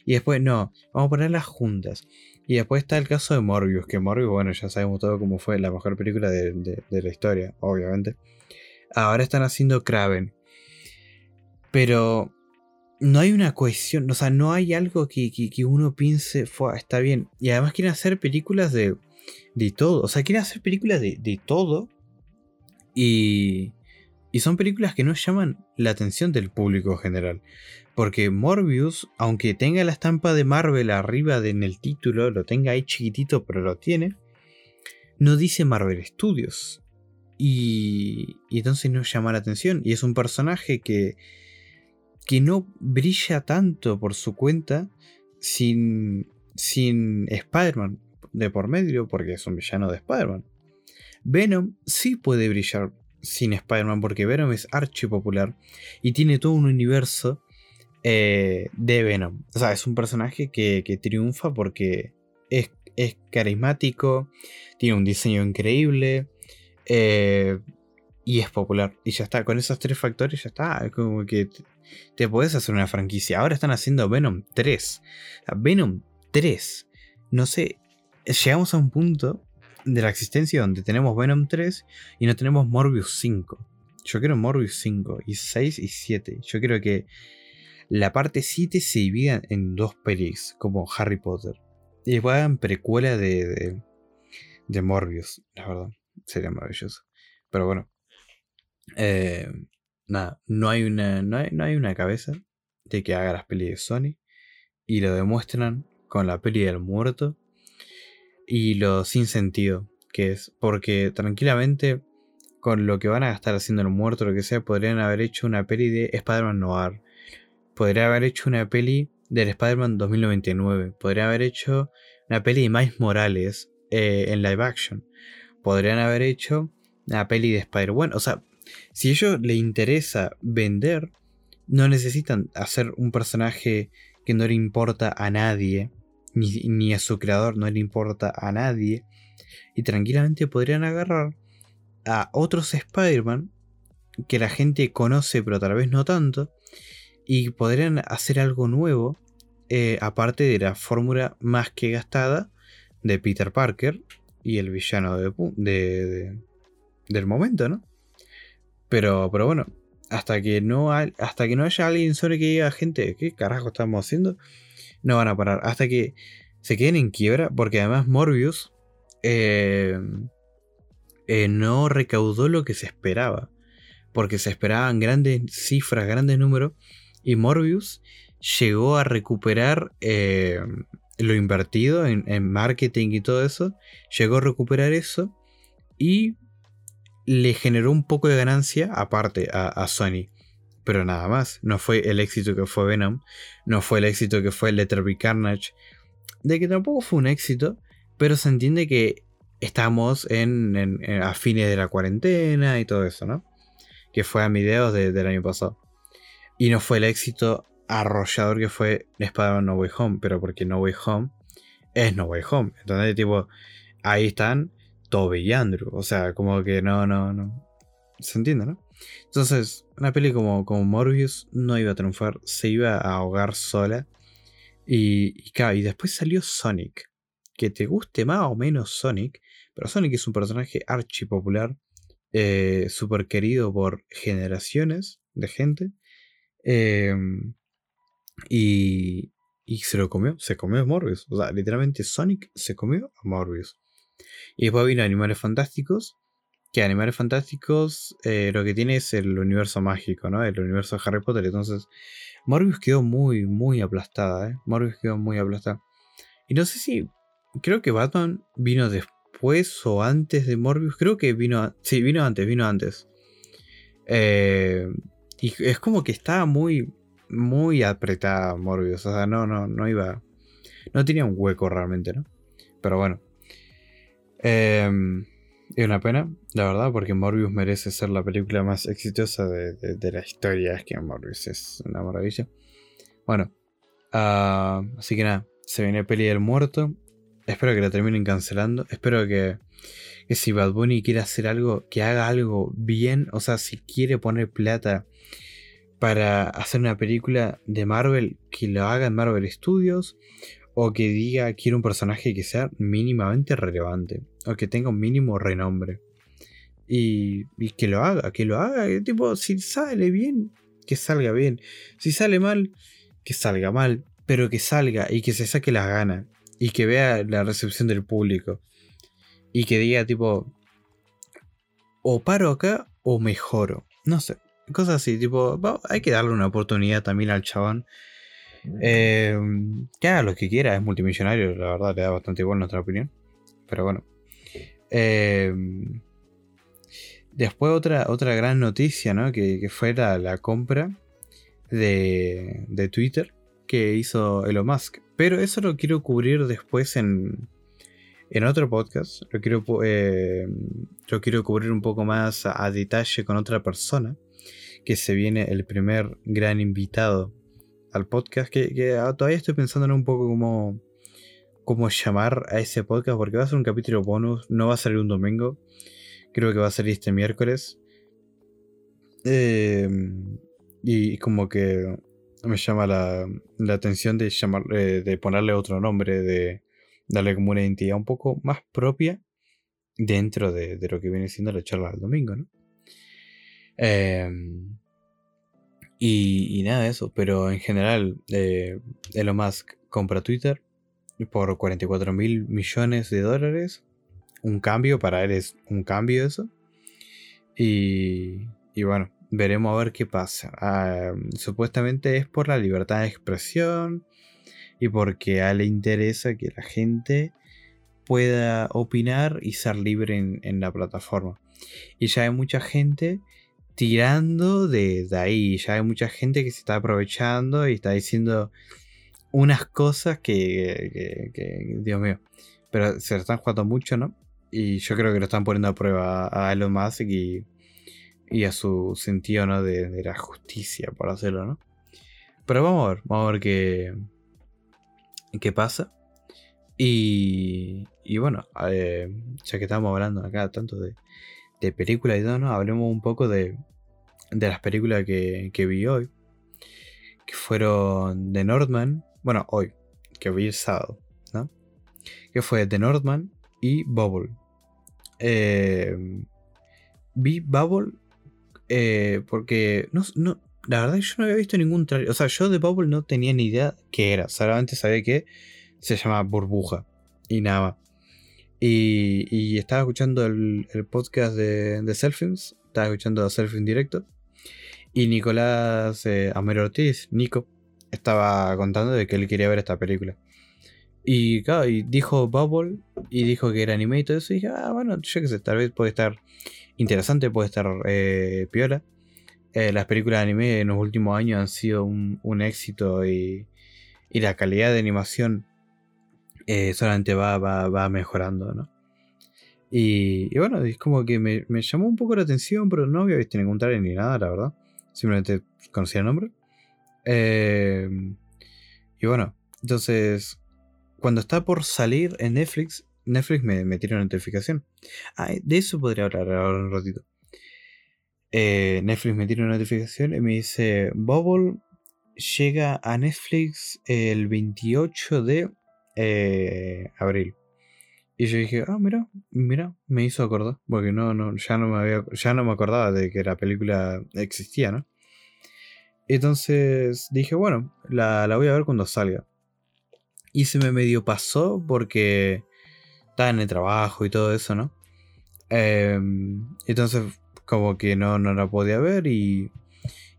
Y después, no, vamos a ponerlas juntas. Y después está el caso de Morbius, que Morbius, bueno, ya sabemos todo cómo fue la mejor película de, la historia, obviamente. Ahora están haciendo Kraven. Pero no hay una cohesión, o sea, no hay algo que, uno piense, está bien. Y además quieren hacer películas de, de todo, o sea, quieren hacer películas de, de todo y, y son películas que no llaman la atención del público general. Porque Morbius, aunque tenga la estampa de Marvel arriba en el título, lo tenga ahí chiquitito, pero lo tiene, no dice Marvel Studios. Y, y entonces no llama la atención. Y es un personaje que, que no brilla tanto por su cuenta sin, sin Spider-Man de por medio, porque es un villano de Spider-Man. Venom sí puede brillar sin Spider-Man porque Venom es archi popular y tiene todo un universo eh, de Venom. O sea, es un personaje que, triunfa porque es, carismático, tiene un diseño increíble eh, y es popular. Y ya está, con esos tres factores ya está. Como que te, te puedes hacer una franquicia. Ahora están haciendo Venom 3. Venom 3. No sé, llegamos a un punto de la existencia donde tenemos Venom 3 y no tenemos Morbius 5. Yo quiero Morbius 5 y 6 y 7. Yo creo que la parte 7 se divida en dos pelis, como Harry Potter. Y después hagan precuela de, de, Morbius, la verdad. Sería maravilloso. Pero bueno. Eh, nada, no hay, una, no hay, no, hay, una cabeza de que haga las pelis de Sony. Y lo demuestran con la peli del muerto y lo sin sentido que es. Porque tranquilamente, con lo que van a gastar haciendo el muerto, lo que sea, podrían haber hecho una peli de Spider-Man Noir. Podría haber hecho una peli del Spider-Man 2099. Podría haber hecho una peli de Miles Morales eh, en live action. Podrían haber hecho una peli de Spider-Man. O sea, si a ellos les interesa vender, no necesitan hacer un personaje que no le importa a nadie ni, a su creador no le importa a nadie. Y tranquilamente podrían agarrar a otros Spider-Man que la gente conoce pero tal vez no tanto. Y podrían hacer algo nuevo. Eh, aparte de la fórmula más que gastada de Peter Parker y el villano de, del momento, ¿no? Pero, pero bueno, hasta que no hasta que no haya alguien sobre que diga gente, ¿qué carajo estamos haciendo? No van a parar. Hasta que se queden en quiebra. Porque además Morbius eh, eh, no recaudó lo que se esperaba. Porque se esperaban grandes cifras, grandes números. Y Morbius llegó a recuperar eh, lo invertido en, marketing y todo eso. Llegó a recuperar eso. Y le generó un poco de ganancia aparte a Sony pero nada más. No fue el éxito que fue Venom, no fue el éxito que fue Letterby Carnage, de que tampoco fue un éxito, pero se entiende que estamos en, a fines de la cuarentena y todo eso, ¿no? Que fue a mediados del año pasado. Y no fue el éxito arrollador que fue Spider-Man No Way Home, pero porque No Way Home es No Way Home. Entonces, tipo, ahí están Toby y Andrew. O sea, como que no, no, no. Se entiende, ¿no? Entonces, una peli como, como Morbius no iba a triunfar, se iba a ahogar sola. Y, y, después salió Sonic. Que te guste más o menos Sonic, pero Sonic es un personaje archi popular, eh, súper querido por generaciones de gente. Em, y, y se lo comió, se comió Morbius. O sea, literalmente Sonic se comió a Morbius. Y después vino Animales Fantásticos. Que Animales Fantásticos eh, lo que tiene es el universo mágico, ¿no? El universo de Harry Potter. Entonces, Morbius quedó muy, muy aplastada, ¿eh? Morbius quedó muy aplastada. Y no sé si. Creo que Batman vino después o antes de Morbius. Creo que vino. Sí, vino antes, vino antes. Eh, y es como que estaba muy. Muy apretada Morbius. O sea, no, no, no iba. No tenía un hueco realmente, ¿no? Pero bueno. Eh, es una pena, la verdad, porque Morbius merece ser la película más exitosa de, la historia. Es que Morbius es una maravilla. Bueno, ah, así que nada, se viene Peli del Muerto. Espero que la terminen cancelando. Espero que, que si Bad Bunny quiere hacer algo, que haga algo bien. O sea, si quiere poner plata para hacer una película de Marvel, que lo haga en Marvel Studios o que diga quiero un personaje que sea mínimamente relevante. O que tenga un mínimo renombre. Y, que lo haga, que lo haga. Tipo, si sale bien, que salga bien. Si sale mal, que salga mal. Pero que salga y que se saque las ganas. Y que vea la recepción del público. Y que diga tipo, o paro acá o mejoro. No sé. Cosas así, tipo, hay que darle una oportunidad también al chabón. Eh, que haga lo que quiera, es multimillonario, la verdad, le da bastante igual nuestra opinión. Pero bueno. Eh, después otra, otra gran noticia, ¿no? Que, fue la, compra de, de, Twitter que hizo Elon Musk. Pero eso lo quiero cubrir después en, en otro podcast. Lo quiero, lo quiero cubrir un poco más a detalle con otra persona. Que se viene el primer gran invitado al podcast, que, ah, todavía estoy pensando en un poco cómo, cómo llamar a ese podcast, porque va a ser un capítulo bonus, no va a salir un domingo, creo que va a salir este miércoles. Em, y como que me llama la, atención de, llamar, eh, de ponerle otro nombre, de darle como una identidad un poco más propia dentro de, lo que viene siendo la charla del domingo, ¿no? Em, y, nada de eso, pero en general, eh, Elon Musk compra Twitter por 44 mil millones de dólares. Un cambio, para él es un cambio eso. Y, y bueno, veremos a ver qué pasa. Ah, supuestamente es por la libertad de expresión y porque a él le interesa que la gente pueda opinar y ser libre en, en la plataforma. Y ya hay mucha gente tirando de, ahí. Ya hay mucha gente que se está aprovechando y está diciendo unas cosas que, Dios mío. Pero se están jugando mucho, ¿no? Y yo creo que lo están poniendo a prueba a Elon Musk y, y a su sentido, ¿no? De, la justicia, por hacerlo, ¿no? Pero vamos a ver, vamos a ver qué, qué pasa. Y, y bueno, eh, ya que estamos hablando acá tanto de, de películas y todo, ¿no? Hablemos un poco de, de las películas que, que vi hoy. Que fueron The Northman. Bueno, hoy, que vi el sábado, ¿no? Que fue The Northman y Bubble. Eh, vi Bubble eh, porque no, no, la verdad yo no había visto ningún trailer. O sea, yo de Bubble no tenía ni idea qué era. Solamente sabía que se llama Burbuja. Y nada más. Y, estaba escuchando el, podcast de, de Selfings. Estaba escuchando Selfing directo. Y Nicolás eh, Ortiz, Nico, estaba contando de que él quería ver esta película. Y claro, y dijo Bubble y dijo que era anime y todo eso. Y dije, ah, bueno, yo qué sé, tal vez puede estar interesante, puede estar eh, piola. Eh, las películas de anime en los últimos años han sido un, éxito y, y, la calidad de animación eh, solamente va, va, mejorando, ¿no? Y, bueno, es como que me, llamó un poco la atención, pero no había visto ningún trailer ni nada, la verdad. Simplemente conocía el nombre. Eh, y bueno, entonces, cuando está por salir en Netflix, Netflix me, me una notificación. Ah, de eso podría hablar ahora un ratito. Eh, Netflix me tira una notificación y me dice, Bubble llega a Netflix el 28 de eh, abril. Y yo dije, ah, mira, mira, me hizo acordar, porque no, no, ya no me había, ya no me acordaba de que la película existía, ¿no? Entonces dije, bueno, la, la voy a ver cuando salga. Y se me medio pasó porque estaba en el trabajo y todo eso, ¿no? Em, entonces, como que no, no la podía ver y,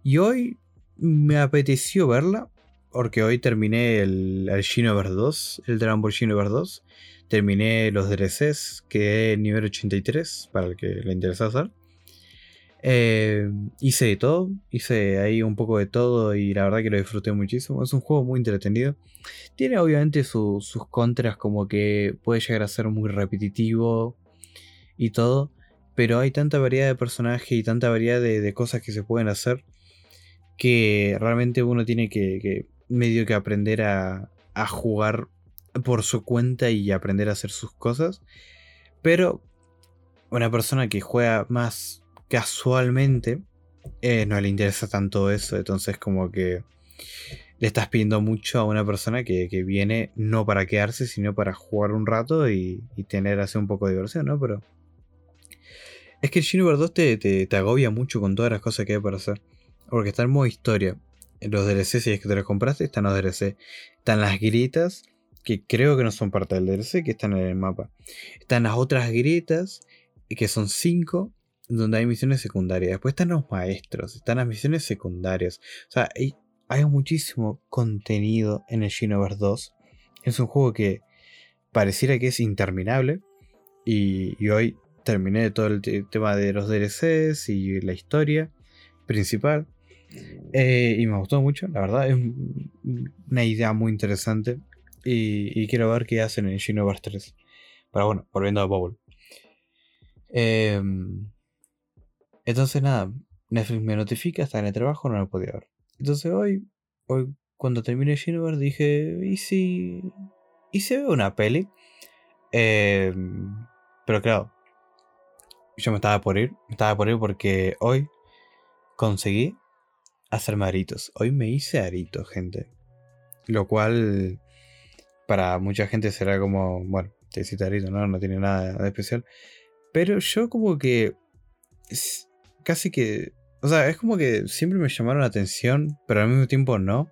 y hoy me apeteció verla porque hoy terminé el, el Xenoverse 2, el Dragon Ball Xenoverse 2. Terminé los DLCs, que es nivel 83, para el que le interesa hacer. Eh, hice de todo, hice ahí un poco de todo y la verdad que lo disfruté muchísimo. Es un juego muy entretenido. Tiene obviamente sus contras como que puede llegar a ser muy repetitivo y todo. Pero hay tanta variedad de personajes y tanta variedad de, cosas que se pueden hacer que realmente uno tiene que, medio que aprender a, a jugar por su cuenta y aprender a hacer sus cosas. Pero una persona que juega más casualmente eh, no le interesa tanto eso. Entonces como que le estás pidiendo mucho a una persona que, viene no para quedarse, sino para jugar un rato y, tener así un poco de diversión, ¿no? Pero es que el Xenoverse 2 te, te, agobia mucho con todas las cosas que hay para hacer. Porque está en modo historia. Los DLC, si es que te los compraste, están los DLC. Están las grietas, que creo que no son parte del DLC, que están en el mapa. Están las otras grietas, que son 5, donde hay misiones secundarias. Después están los maestros, están las misiones secundarias. O sea, hay, muchísimo contenido en el Xenoverse 2. Es un juego que pareciera que es interminable. Y, hoy terminé todo el tema de los DLCs y la historia principal. Eh, y me gustó mucho, la verdad. Es una idea muy interesante. Y, quiero ver qué hacen en Xenoverse 3. Pero bueno, volviendo a Bowl. Eh, entonces nada, Netflix me notifica, está en el trabajo, no lo podía ver. Entonces hoy, hoy cuando terminé Xenoverse dije, ¿y si... ¿Y se ve una peli? Em, pero claro, yo me estaba por ir, me estaba por ir porque hoy conseguí hacerme aritos. Hoy me hice aritos, gente. Lo cual para mucha gente será como, bueno, te hiciste arito, ¿no? No tiene nada de especial. Pero yo como que casi que. O sea, es como que siempre me llamaron la atención, pero al mismo tiempo no.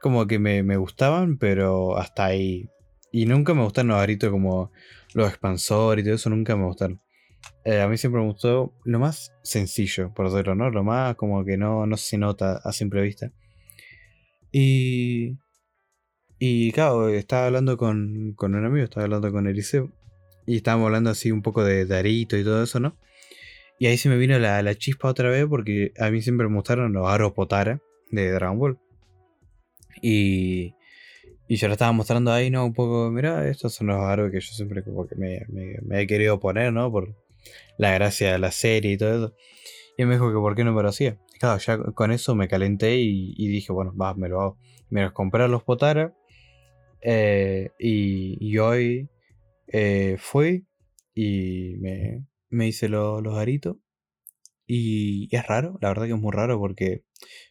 Como que me, gustaban, pero hasta ahí. Y nunca me gustaron los aritos como los expansores y todo eso, nunca me gustaron. Eh, a mí siempre me gustó lo más sencillo, por decirlo, ¿no? Lo más como que no, no se nota a simple vista. Y. Y claro, estaba hablando con, con un amigo, estaba hablando con Eliseo. Y estábamos hablando así un poco de, de arito y todo eso, ¿no? Y ahí se me vino la, chispa otra vez porque a mí siempre me gustaron los aros Potara de Dragon Ball. Y, y yo lo estaba mostrando ahí, ¿no? Un poco, mira, estos son los aros que yo siempre como que me, me, he querido poner, ¿no? Por la gracia de la serie y todo eso. Y él me dijo que por qué no me lo hacía. claro, ya con eso me calenté y, dije, bueno, va, me lo hago. Me los compré los Potara. Eh, y, hoy eh, fui y me, me hice los aritos. Y, es raro, la verdad que es muy raro porque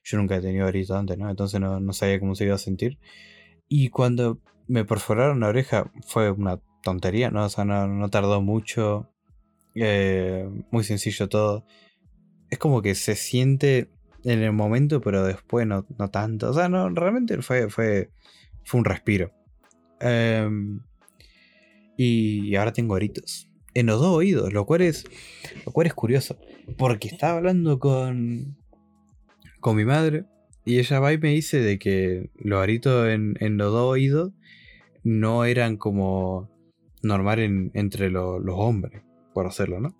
yo nunca he tenido aritos antes, ¿no? Entonces no, sabía cómo se iba a sentir. Y cuando me perforaron la oreja fue una tontería, ¿no? O sea, no, tardó mucho. Eh, muy sencillo todo. Es como que se siente en el momento, pero después no, tanto. O sea, no, realmente fue, fue, fue un respiro. Em, y ahora tengo aritos en los dos oídos, lo cual es, lo cual es curioso. Porque estaba hablando con, con mi madre y ella va y me dice de que los aritos en, los dos oídos no eran como normal entre los hombres, por hacerlo, ¿no?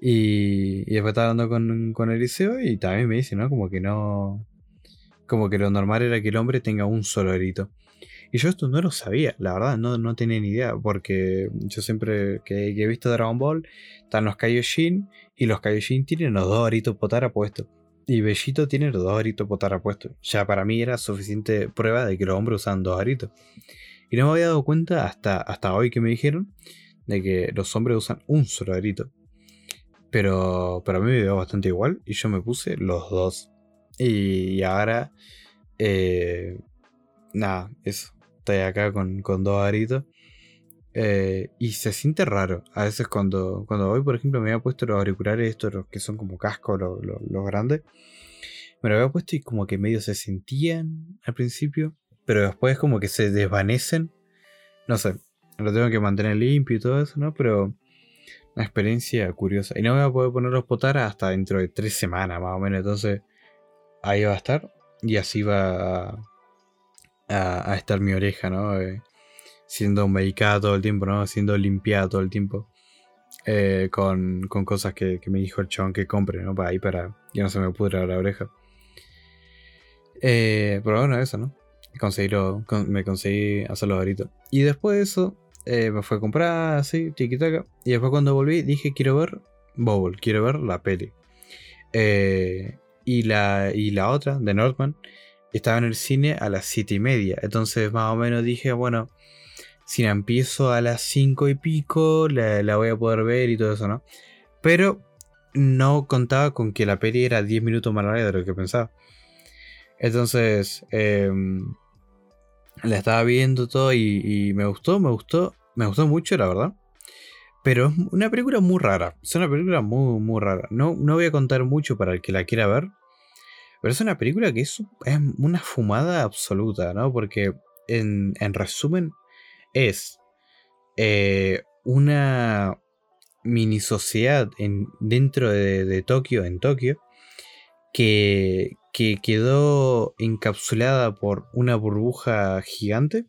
Y, y después estaba hablando con, con Eliseo y también me dice, ¿no? Como que no. Como que lo normal era que el hombre tenga un solo arito. Y yo esto no lo sabía, la verdad, no, no tenía ni idea, porque yo siempre que, he visto Dragon Ball, están los Kaioshin, y los Kaioshin tienen los dos aritos Potara puestos. Y Bellito tiene los dos aritos Potara puestos. Ya para mí era suficiente prueba de que los hombres usaban dos aritos. Y no me había dado cuenta hasta, hasta hoy que me dijeron de que los hombres usan un solo arito. Pero, pero a mí me dio bastante igual y yo me puse los dos. Y ahora, eh, nada, eso estoy acá con, dos aritos. Eh, y se siente raro. A veces cuando, cuando voy, por ejemplo, me había puesto los auriculares estos, los que son como casco, los, grandes. me lo había puesto y como que medio se sentían al principio, pero después como que se desvanecen. No sé, lo tengo que mantener limpio y todo eso, ¿no? Pero una experiencia curiosa. Y no voy a poder ponerlos potar hasta dentro de tres semanas más o menos. Entonces ahí va a estar. Y así va a, a, estar mi oreja, ¿no? Eh, siendo medicada todo el tiempo, ¿no? Siendo limpiada todo el tiempo. Eh, con, con, cosas que, me dijo el chabón que compre, ¿no? Para ahí para que no se me pudra la oreja. Eh, pero bueno, eso, ¿no? Conseguirlo, me conseguí hacerlo ahorita. Y después de eso, eh, me fue a comprar así, tiquitaca. Y después cuando volví, dije, quiero ver Bubble, quiero ver la peli. Eh, y, la, y la otra, de Northman, estaba en el cine a las 7 y media. Entonces, más o menos dije, bueno, si la empiezo a las 5 y pico, la, la voy a poder ver y todo eso, ¿no? Pero no contaba con que la peli era 10 minutos más larga de lo que pensaba. Entonces, em, la estaba viendo todo y, me gustó, me gustó, me gustó mucho, la verdad. Pero es una película muy rara. Es una película muy, muy rara. No, no voy a contar mucho para el que la quiera ver. Pero es una película que es, una fumada absoluta, ¿no? Porque en, resumen es eh, una mini sociedad en, dentro de, de Tokio, en Tokio, que, que quedó encapsulada por una burbuja gigante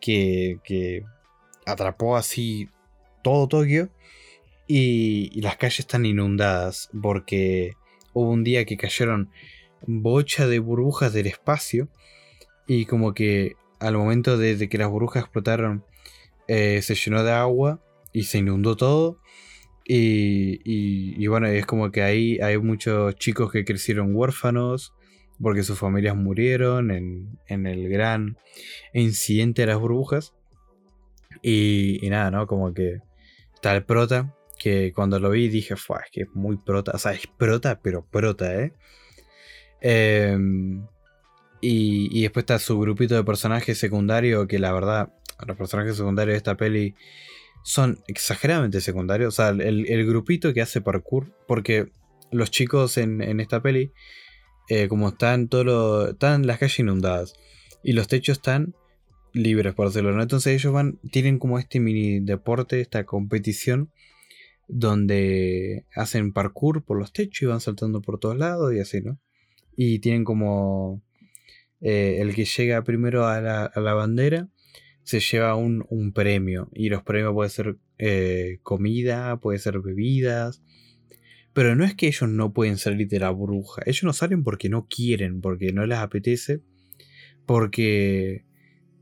que, atrapó así todo Tokio y, las calles están inundadas porque hubo un día que cayeron bocha de burbujas del espacio y como que al momento de, que las burbujas explotaron eh, se llenó de agua y se inundó todo y, bueno, es como que ahí hay muchos chicos que crecieron huérfanos porque sus familias murieron en, el gran incidente de las burbujas. Y, nada, ¿no? Como que está el prota, que cuando lo vi dije, fue, es que es muy prota, o sea, es prota, pero prota, ¿eh? Y, y después está su grupito de personajes secundarios, que la verdad, los personajes secundarios de esta peli son exageradamente secundarios. O sea, el, grupito que hace parkour, porque los chicos en, esta peli, eh, como están, todo están las calles inundadas y los techos están libres, por decirlo, ¿no? Entonces ellos van, tienen como este mini deporte, esta competición, donde hacen parkour por los techos y van saltando por todos lados y así, ¿no? Y tienen como eh, el que llega primero a la, a la bandera se lleva un, premio. Y los premios pueden ser eh, comida, puede ser bebidas. Pero no es que ellos no pueden salir de la bruja. Ellos no salen porque no quieren, porque no les apetece, porque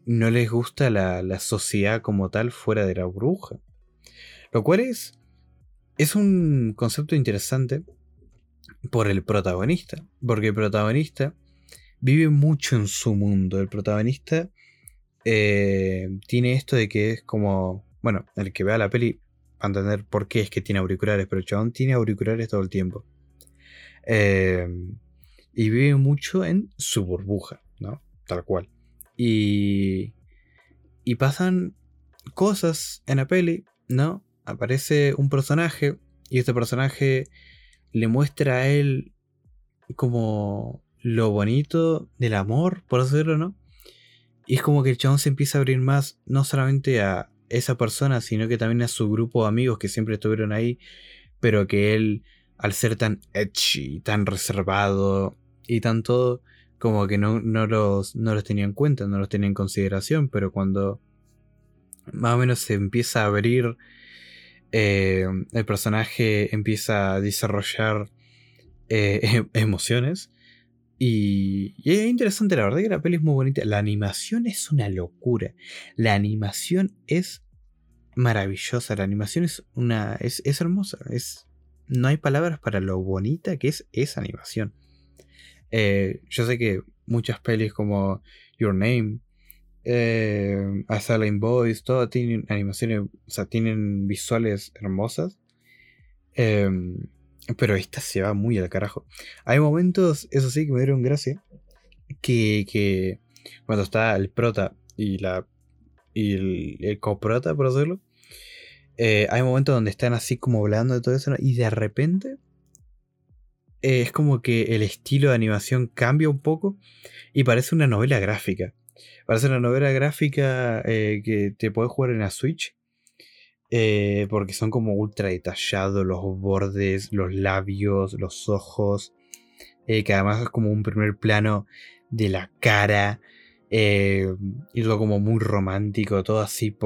no les gusta la, la sociedad como tal fuera de la bruja. Lo cual es, es un concepto interesante por el protagonista. Porque el protagonista vive mucho en su mundo. El protagonista eh, tiene esto de que es como, bueno, el que vea la peli va a entender por qué es que tiene auriculares, pero el chabón tiene auriculares todo el tiempo. Eh, y vive mucho en su burbuja, ¿no? Tal cual. Y, y pasan cosas en la peli, ¿no? Aparece un personaje y este personaje le muestra a él como lo bonito del amor, por decirlo, ¿no? Y es como que el chabón se empieza a abrir más, no solamente a esa persona, sino que también a su grupo de amigos que siempre estuvieron ahí, pero que él, al ser tan edgy, tan reservado y tan todo, como que no, no, los, no los tenía en cuenta, no los tenía en consideración, pero cuando más o menos se empieza a abrir, eh, el personaje empieza a desarrollar eh, emociones, y, es interesante, la verdad que la peli es muy bonita. La animación es una locura. La animación es maravillosa. La animación es una. es, hermosa. Es. No hay palabras para lo bonita que es esa animación. Eh, yo sé que muchas pelis como Your Name, eh, A Silent Boys, todas tienen animaciones, o sea, tienen visuales hermosas. Eh, pero esta se va muy al carajo. Hay momentos, eso sí, que me dieron gracia. Que, que cuando está el prota y la y el, coprota, por decirlo. Eh, hay momentos donde están así como hablando de todo eso. Y de repente eh, es como que el estilo de animación cambia un poco y parece una novela gráfica. Parece una novela gráfica eh, que te puedes jugar en la Switch. Eh, porque son como ultra detallados los bordes, los labios, los ojos. que además es como un primer plano de la cara. y todo como muy romántico, todo así.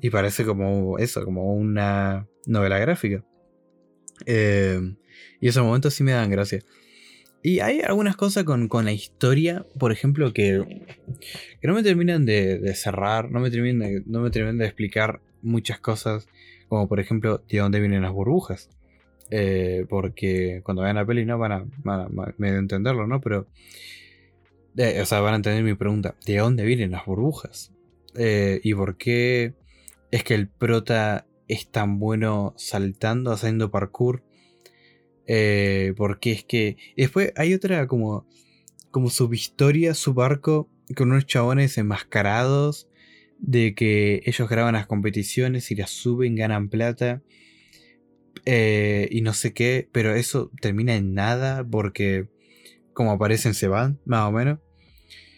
y parece como eso, como una novela gráfica. y esos momentos sí me dan gracia. Y hay algunas cosas con, la historia, por ejemplo, que, que no me terminan de, cerrar, no me, terminan no me terminan de explicar muchas cosas, como por ejemplo, de dónde vienen las burbujas. Eh, porque cuando vean la peli no van a, van medio entenderlo, ¿no? Pero, eh, o sea, van a entender mi pregunta, ¿de dónde vienen las burbujas? Eh, ¿Y por qué es que el prota es tan bueno saltando, haciendo parkour? Porque es que. después hay otra como. Como subhistoria, barco Con unos chabones enmascarados. De que ellos graban las competiciones y las suben, ganan plata. Eh, y no sé qué. Pero eso termina en nada. Porque. Como aparecen, se van, más o menos.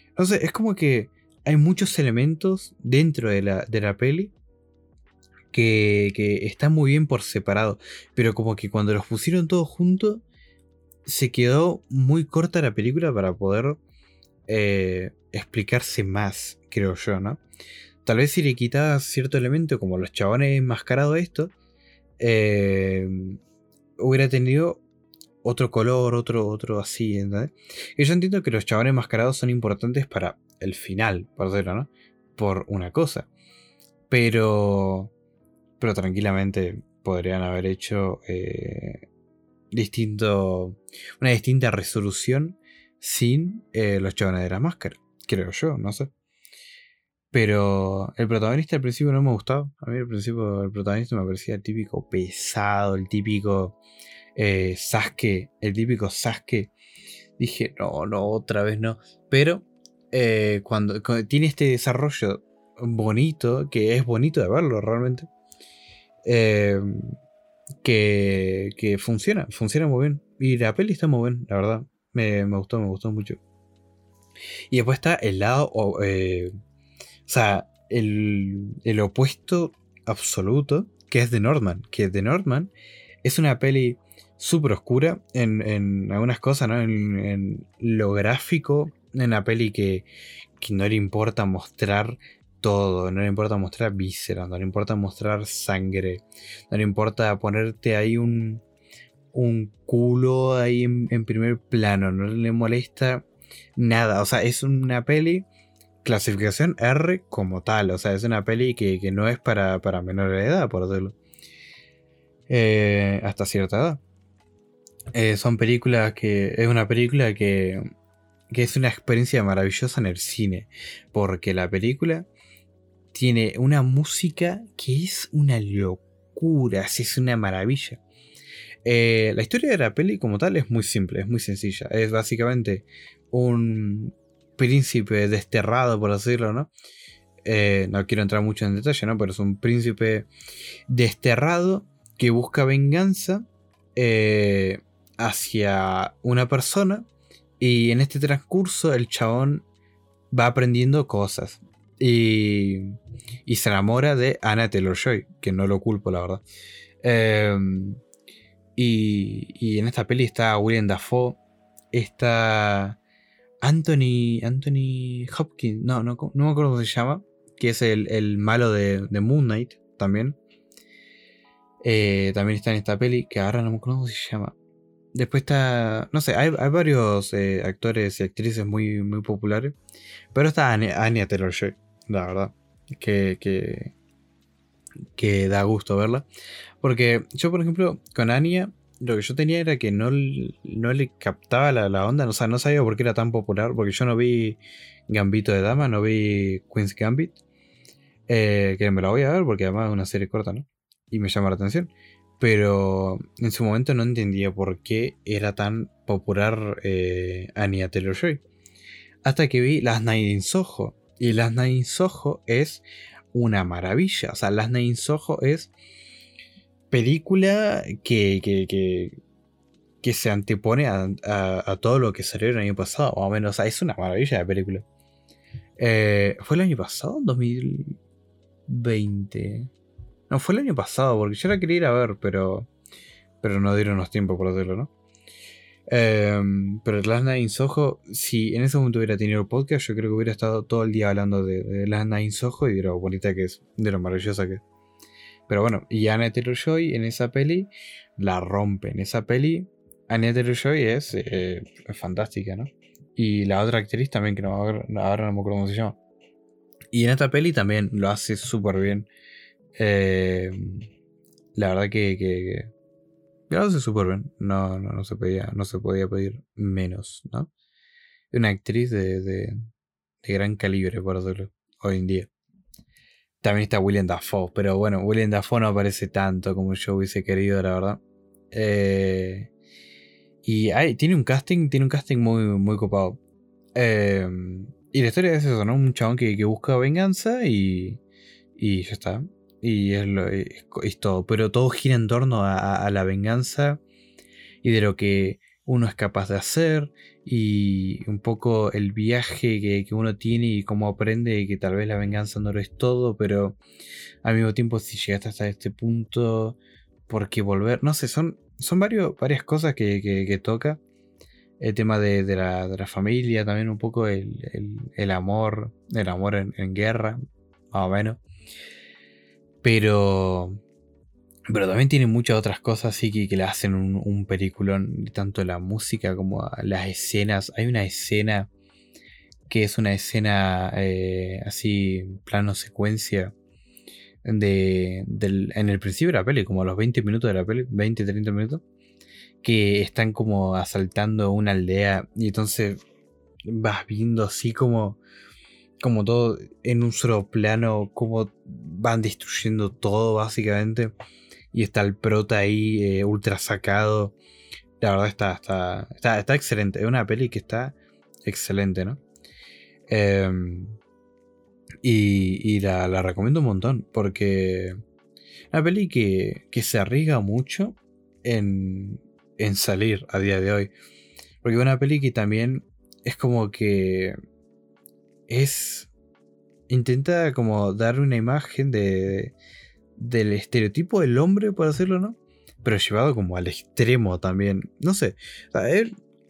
Entonces, es como que hay muchos elementos dentro de la, de la peli que, que están muy bien por separado, pero como que cuando los pusieron todos juntos, se quedó muy corta la película para poder eh, explicarse más, creo yo, ¿no? Tal vez si le quitabas cierto elemento, como los chabones enmascarados esto, eh, hubiera tenido otro color, otro, otro así, ¿entendés? Y yo entiendo que los chabones enmascarados son importantes para el final, por decirlo, ¿no? Por una cosa. Pero pero tranquilamente podrían haber hecho eh, distinto, una distinta resolución sin eh, los chavales de la máscara. Creo yo, no sé. Pero el protagonista al principio no me gustaba. A mí al principio el protagonista me parecía el típico pesado, el típico eh, Sasuke, el típico Sasuke. Dije, no, no, otra vez no. Pero cuando, tiene este desarrollo bonito, que es bonito de verlo realmente, eh, que, funciona, funciona muy bien. Y la peli está muy bien, la verdad. Me, gustó, me gustó mucho. Y después está el lado, eh, o sea, el, el, opuesto absoluto, que es de Norman. Que de Norman es una peli súper oscura en, en, algunas cosas, ¿no? En, en, lo gráfico, en la peli que, que no le importa mostrar todo, no le importa mostrar vísceras, no le importa mostrar sangre, no le importa ponerte ahí un, un culo ahí en, primer plano, no le molesta nada, o sea, es una peli clasificación R como tal, o sea, es una peli que, no es para, para menor de edad, por decirlo. Eh, hasta cierta edad. Eh, son películas que. Es una película que. que es una experiencia maravillosa en el cine. Porque la película tiene una música que es una locura, es una maravilla. Eh, la historia de la peli como tal es muy simple, es muy sencilla. Es básicamente un príncipe desterrado, por decirlo, ¿no? Eh, no quiero entrar mucho en detalle, ¿no? Pero es un príncipe desterrado que busca venganza eh, hacia una persona. Y en este transcurso el chabón va aprendiendo cosas. Y, y se enamora de Anna Taylor Joy, que no lo culpo, la verdad. Em, y, y, en esta peli está William Dafoe, está Anthony, Anthony Hopkins, no, no, no me acuerdo cómo se llama, que es el, malo de, de, Moon Knight también. Eh, también está en esta peli, que ahora no me acuerdo cómo se llama. Después está, no sé, hay, varios eh, actores y actrices muy, muy populares. Pero está Anya Taylor-Joy la verdad. Que, que, da gusto verla. Porque yo, por ejemplo, con Anya, lo que yo tenía era que no, no le captaba la, onda. O sea, no sabía por qué era tan popular. Porque yo no vi Gambito de Dama, no vi Queen's Gambit. Eh, que me la voy a ver porque además es una serie corta, ¿no? Y me llama la atención. Pero en su momento no entendía por qué era tan popular eh, Anya Taylor-Joy. Hasta que vi Las Night in Soho. Y Last Night in Soho es una maravilla. O sea, Last Night in Soho es película que, que, que, se antepone a, todo lo que salió el año pasado, o menos. es una maravilla de película. Eh, ¿Fue el año pasado? 2020. No, fue el año pasado, porque yo la quería ir a ver, pero. Pero no dieron los tiempos por hacerlo, ¿no? Em, pero Last Night in Soho, si en ese momento hubiera tenido podcast, yo creo que hubiera estado todo el día hablando de, de Last Night in Soho y de lo bonita que es, de lo maravillosa que es. Pero bueno, y Anna Taylor-Joy en esa peli la rompe. En esa peli, Anna Taylor-Joy es, eh, fantástica, ¿no? Y la otra actriz también, que no, ahora no me acuerdo cómo se llama. Y en esta peli también lo hace súper bien. Eh, la verdad que, que, lo hace súper bien. No, no, no, se podía, no se podía pedir menos, ¿no? Una actriz de, de, de gran calibre, por decirlo, hoy en día. También está William Dafoe, pero bueno, William Dafoe no aparece tanto como yo hubiese querido, la verdad. Eh, y tiene un casting, tiene un casting muy, muy copado. Eh, y la historia es eso, ¿no? Un chabón que, busca venganza y, y ya está. Y es, lo, es, todo. Pero todo gira en torno a, la venganza y de lo que uno es capaz de hacer y un poco el viaje que, uno tiene y cómo aprende que tal vez la venganza no lo es todo, pero al mismo tiempo si llegaste hasta este punto, ¿por qué volver? No sé, son, son varios, varias cosas que, toca. El tema de, la, familia, también un poco el, amor, el amor en, en guerra, más o menos. Pero pero también tiene muchas otras cosas así que, que le hacen un, un, peliculón, tanto la música como las escenas. Hay una escena que es una escena eh, así, plano secuencia, de, en el principio de la peli, como a los 20 minutos de la peli, 20, 30 minutos, que están como asaltando una aldea y entonces vas viendo así como como todo en un solo plano, como van destruyendo todo básicamente y está el prota ahí eh, ultra sacado. La verdad está, está, está, excelente. Es una peli que está excelente, ¿no? Em, y, la, recomiendo un montón porque una peli que, que se arriesga mucho en, en salir a día de hoy. Porque una peli que también es como que es intenta como dar una imagen de, del estereotipo del hombre, por decirlo, ¿no? Pero llevado como al extremo también. No sé.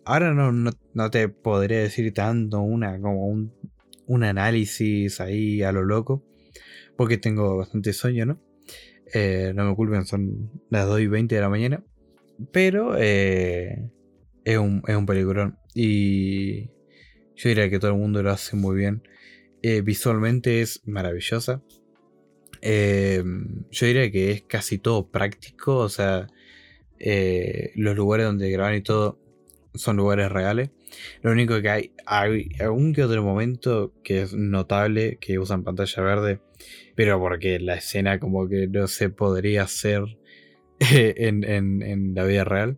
ahora no, no, te podría decir tanto una, como un, un, análisis ahí a lo loco. Porque tengo bastante sueño, ¿no? Eh, no me culpen, son las 2 y 20 de la mañana. Pero eh, es, un, es un peliculón. Y yo diría que todo el mundo lo hace muy bien. Eh, visualmente es maravillosa. Eh, yo diría que es casi todo práctico, o sea, eh, los lugares donde graban y todo son lugares reales. Lo único que hay, hay algún que otro momento que es notable que usan pantalla verde, pero porque la escena como que no se podría hacer en, en, la vida real.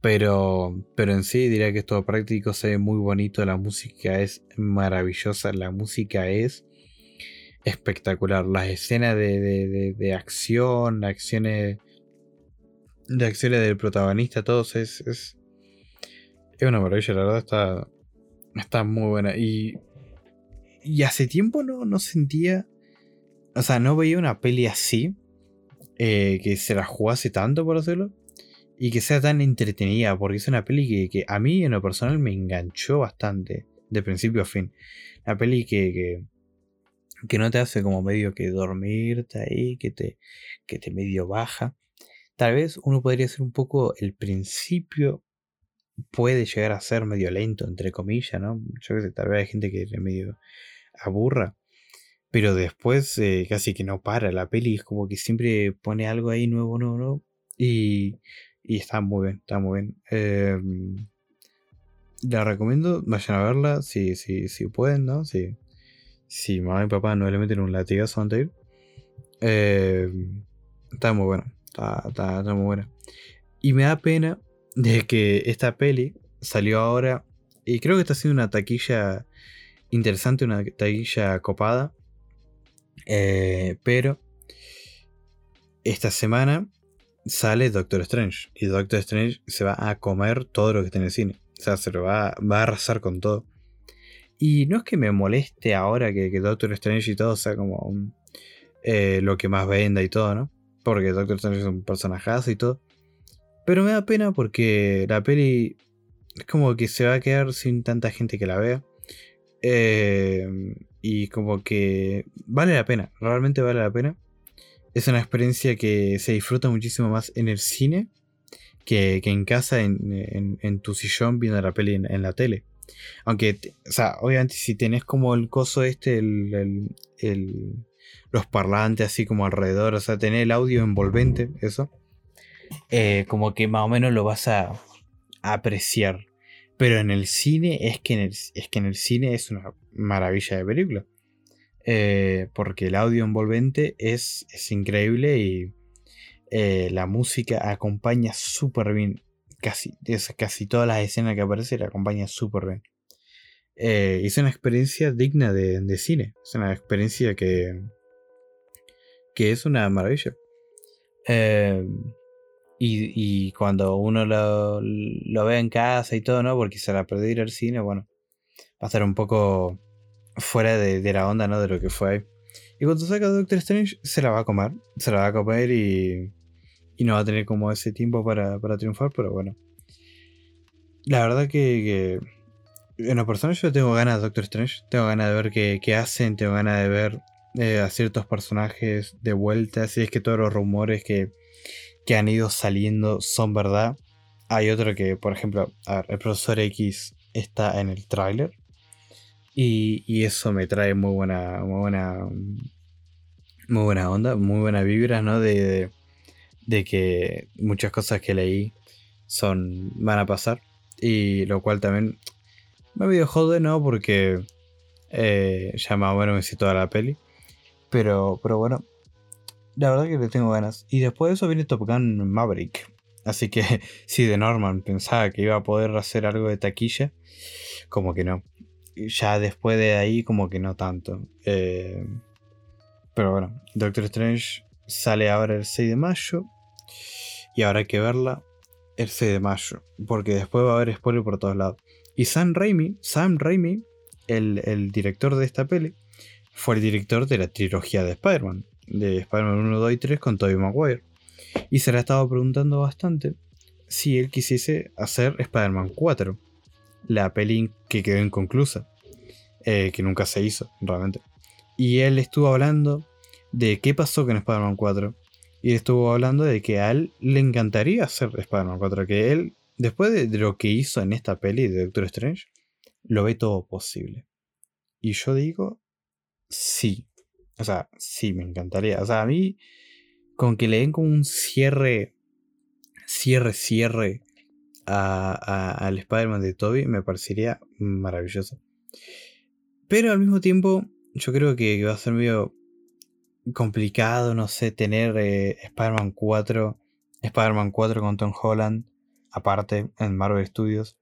Pero, pero en sí diría que es todo práctico, se ve muy bonito, la música es maravillosa, la música es espectacular. Las escenas de, de, acción, las acciones, de acciones del protagonista, todos es, es, es una maravilla, la verdad está, está muy buena. Y, y hace tiempo no, no sentía, o sea, no veía una peli así, eh, que se la jugase tanto, por hacerlo. Y que sea tan entretenida, porque es una peli que, que, a mí en lo personal me enganchó bastante, de principio a fin. Una peli que, que no te hace como medio que dormirte ahí, que te, que te medio baja. Tal vez uno podría ser un poco el principio puede llegar a ser medio lento, entre comillas, ¿no? Yo que sé, tal vez hay gente que le medio aburra. Pero después eh, casi que no para la peli, es como que siempre pone algo ahí nuevo, nuevo, nuevo. Y, y está muy bien, está muy bien. Em, la recomiendo, vayan a verla si, si, si pueden, ¿no? Si, si mamá y papá no le meten un latigazo antes de. Eh, está muy buena. Está, muy buena. Y me da pena de que esta peli salió ahora. Y creo que está haciendo una taquilla interesante, una taquilla copada. Eh, pero esta semana sale Doctor Strange. Y Doctor Strange se va a comer todo lo que está en el cine. O sea, se lo va, va a arrasar con todo. Y no es que me moleste ahora que, Doctor Strange y todo sea como eh, lo que más venda y todo, ¿no? Porque Doctor Strange es un personajazo y todo. Pero me da pena porque la peli es como que se va a quedar sin tanta gente que la vea. Eh, y como que vale la pena, realmente vale la pena. Es una experiencia que se disfruta muchísimo más en el cine que, en casa, en, tu sillón viendo la peli en, la tele. Aunque, o sea, obviamente si tenés como el coso este, el, los parlantes así como alrededor, o sea, tener el audio envolvente, eso, eh, como que más o menos lo vas a, apreciar. Pero en el cine es que en el, es que en el cine es una maravilla de película. Eh, porque el audio envolvente es, es increíble y eh, la música acompaña súper bien. Casi, casi todas las escenas que aparecen la acompaña súper bien. Eh, es una experiencia digna de, cine. Es una experiencia que, que es una maravilla. y, cuando uno lo, lo, ve en casa y todo, ¿no? Porque se la perdió ir al cine, bueno, va a estar un poco fuera de, la onda, ¿no? De lo que fue Y cuando saca Doctor Strange, se la va a comer. Se la va a comer y. Y no va a tener como ese tiempo para, triunfar, pero bueno. La verdad que. En lo personal, yo tengo ganas de Doctor Strange. Tengo ganas de ver qué, hacen. Tengo ganas de ver eh, a ciertos personajes de vuelta. Si es que todos los rumores que, que han ido saliendo son verdad. Hay otro que, por ejemplo, el profesor X está en el tráiler. Y, eso me trae muy buena, muy buena, muy buena onda, muy buena vibra, ¿no? De, que muchas cosas que leí son, van a pasar. Y lo cual también me medio jode, ¿no? Porque eh, ya más o menos me hice toda la peli. Pero, pero bueno, la verdad que le tengo ganas. Y después de eso viene Top Gun Maverick. Así que si de Norman pensaba que iba a poder hacer algo de taquilla, como que no ya después de ahí como que no tanto. Eh, pero bueno, Doctor Strange sale ahora el 6 de mayo. Y hay que verla el 6 de mayo. Porque después va a haber spoiler por todos lados. Y Sam Raimi, Sam Raimi, el, director de esta peli, fue el director de la trilogía de Spider-Man. De Spider-Man 1, 2 y 3 con Tobey Maguire. Y se le ha estado preguntando bastante si él quisiese hacer Spider-Man 4 la peli que quedó inconclusa, eh, que nunca se hizo realmente. Y él estuvo hablando de qué pasó con Spider-Man 4. Y estuvo hablando de que a él le encantaría hacer Spider-Man 4. Que él, después de, lo que hizo en esta peli de Doctor Strange, lo ve todo posible. Y yo digo, sí. O sea, sí, me encantaría. O sea, a mí, con que le den como un cierre, cierre, cierre al Spider-Man de Toby me parecería maravilloso. Pero al mismo tiempo, yo creo que va a ser medio complicado, no sé, tener eh, Spider-Man 4, Spider-Man 4 con Tom Holland, aparte en Marvel Studios.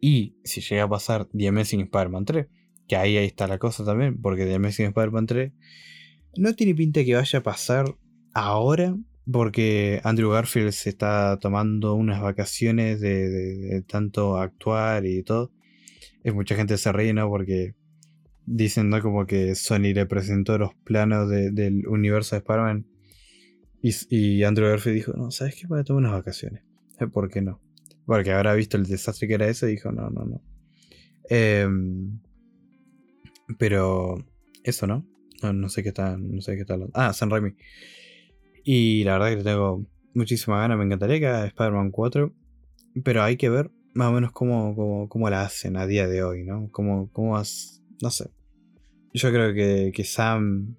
Y si llega a pasar The Amazing Spider-Man 3, que ahí, ahí está la cosa también, porque The Amazing Spider-Man 3 no tiene pinta que vaya a pasar ahora, porque Andrew Garfield se está tomando unas vacaciones de, tanto actuar y todo. Es mucha gente se ríe, ¿no? Porque dicen, ¿no? Como que Sony le presentó los planos del universo de Spider-Man. Y, Andrew Garfield dijo, no, ¿sabes qué? Voy a tomar unas vacaciones. Eh, ¿Por qué no? Porque habrá visto el desastre que era eso y dijo, no, no, no. Em, pero eso, ¿no? ¿no? sé qué está, no sé qué está hablando. Ah, San Raimi. Y la verdad que tengo muchísima ganas, me encantaría que haga Spider-Man 4, pero hay que ver más o menos cómo, cómo, la hacen a día de hoy, ¿no? Cómo, cómo no sé. Yo creo que, que Sam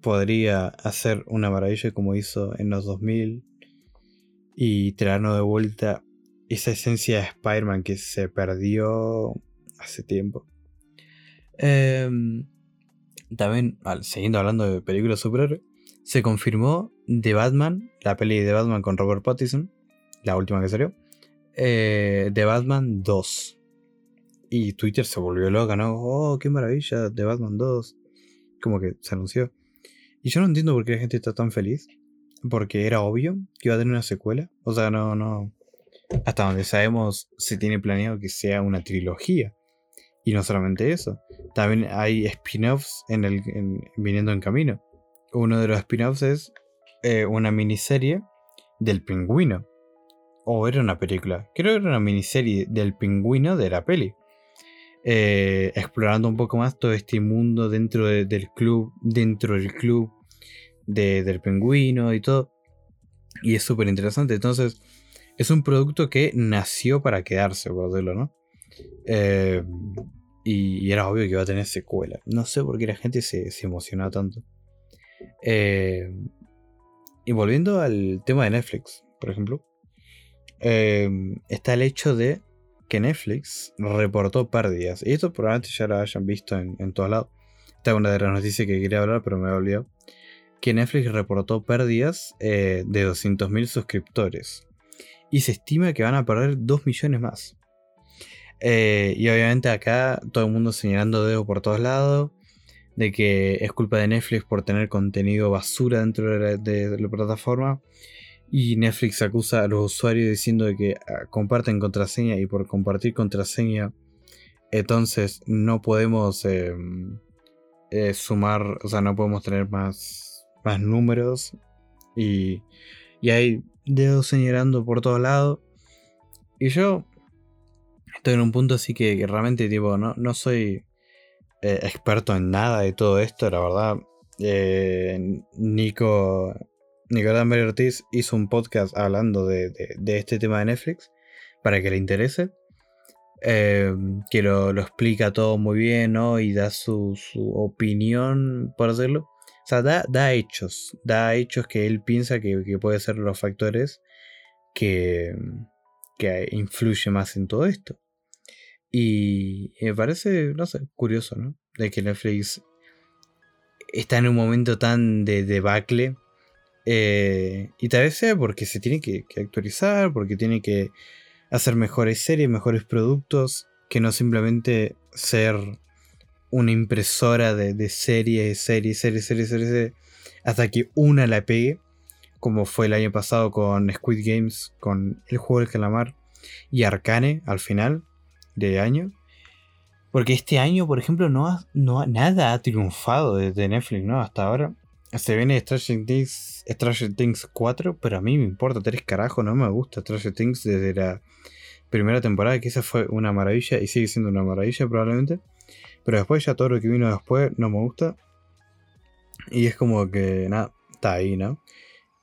podría hacer una maravilla como hizo en los 2000 y traernos de vuelta esa esencia de Spider-Man que se perdió hace tiempo. Em, también, siguiendo hablando de películas superhéroes, se confirmó The Batman, la peli de Batman con Robert Pattinson, la última que salió, eh, The Batman 2. Y Twitter se volvió loca, ¿no? Oh, qué maravilla, The Batman 2. Como que se anunció. Y yo no entiendo por qué la gente está tan feliz. porque era obvio que iba a tener una secuela. O sea, no, no. Hasta donde sabemos, se tiene planeado que sea una trilogía. Y no solamente eso, también hay spin-offs en viniendo en camino. Uno de los spin-offs es eh, una miniserie del pingüino. O era una película. Creo que era una miniserie del pingüino de la peli. Eh, explorando un poco más todo este mundo dentro del club, dentro del club del pingüino y todo. Y es súper interesante. Entonces, es un producto que nació para quedarse, por decirlo, ¿no? Eh, y, era obvio que iba a tener secuela. No sé por qué la gente se, se emociona tanto. Eh, y volviendo al tema de Netflix, por ejemplo. está el hecho de que Netflix reportó pérdidas. Y esto probablemente ya lo hayan visto en, en todos lados. Esta es una de las noticias que quería hablar, pero me he olvidado. Que Netflix reportó pérdidas eh, de 200.000 suscriptores. Y se estima que van a perder 2 millones más. Eh, y obviamente acá todo el mundo señalando dedo por todos lados. De que es culpa de Netflix por tener contenido basura dentro de la plataforma. Y Netflix acusa a los usuarios diciendo que ah, comparten contraseña y por compartir contraseña, entonces no podemos em, eh, sumar, o sea, no podemos tener más, más números. Y, y hay dedos señalando por todos lados. Y yo estoy en un punto así que, realmente, tipo, no, no soy eh, experto en nada de todo esto, la verdad. Eh, Nico Nicolás Mario Ortiz hizo un podcast hablando de, este tema de Netflix para que le interese. Eh, que lo, explica todo muy bien, ¿no? Y da su, opinión, por hacerlo. O sea, da, hechos. Da hechos que él piensa que, que pueden ser los factores que, que influye más en todo esto. Y me parece, no sé, curioso, ¿no? De que Netflix está en un momento tan de debacle eh, y sea porque se tiene que, actualizar, porque tiene que hacer mejores series, mejores productos, que no simplemente ser una impresora de, de series, series, series, series, series, hasta que una la pegue, como fue el año pasado con Squid Games, con el juego del calamar y Arcane al final de año. Porque este año, por ejemplo, no, no nada ha triunfado desde Netflix, ¿no? Hasta ahora. Se viene Stranger Things, Stranger Things 4, pero a mí me importa tres carajos, no me gusta Stranger Things desde la primera temporada, que esa fue una maravilla y sigue siendo una maravilla probablemente. Pero después ya todo lo que vino después no me gusta. Y es como que nada, está ahí, ¿no?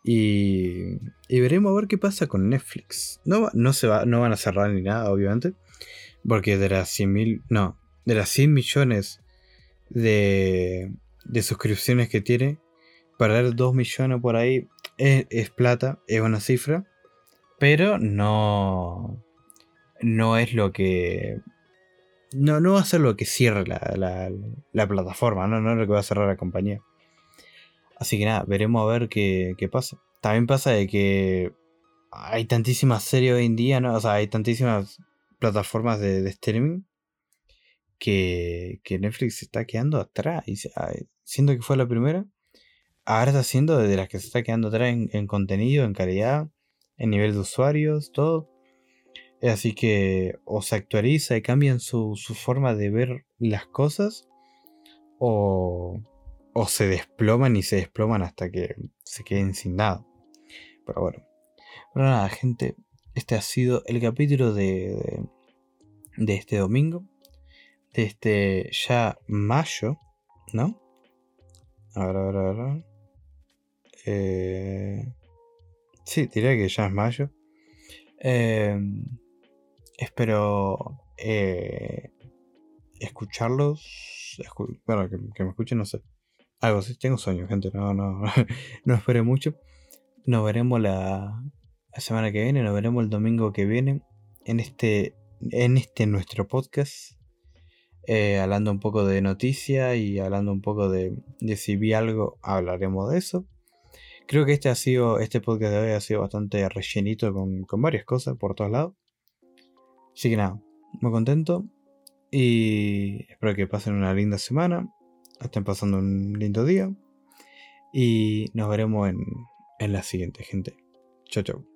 Y, y veremos a ver qué pasa con Netflix. No, no, se va, no van a cerrar ni nada, obviamente. Porque de las 100 mil, no, de las 100 millones de, de suscripciones que tiene, perder 2 millones por ahí es, plata, es una cifra, pero no, no es lo que... No, no va a ser lo que cierre la, la, plataforma, ¿no? no es lo que va a cerrar la compañía. Así que nada, veremos a ver qué, qué pasa. También pasa de que hay tantísimas series hoy en día, ¿no? O sea, hay tantísimas plataformas de, streaming que, que, Netflix se está quedando atrás. Y, siendo que fue la primera, ahora está siendo de las que se está quedando atrás en, contenido, en calidad, en nivel de usuarios, todo. Así que o se actualiza y cambian su, forma de ver las cosas, o, o se desploman y se desploman hasta que se queden sin nada. Pero bueno. Pero nada, gente. Este ha sido el capítulo de, de, este domingo. De este ya mayo, ¿no? Ahora, ahora, ahora. Eh, sí, diría que ya es mayo. Em, espero eh, escucharlos. bueno, que, me escuchen, no sé. Algo así. Tengo sueño, gente. No, no, no esperé mucho. Nos veremos la, la semana que viene. Nos veremos el domingo que viene. En este, en este nuestro podcast. Eh, hablando un poco de noticia y hablando un poco de si vi algo, hablaremos de eso. Creo que este ha sido, este podcast de hoy ha sido bastante rellenito con, varias cosas por todos lados. Así que nada, muy contento. Y espero que pasen una linda semana. Estén pasando un lindo día. Y nos veremos en, en la siguiente, gente. Chao, chao.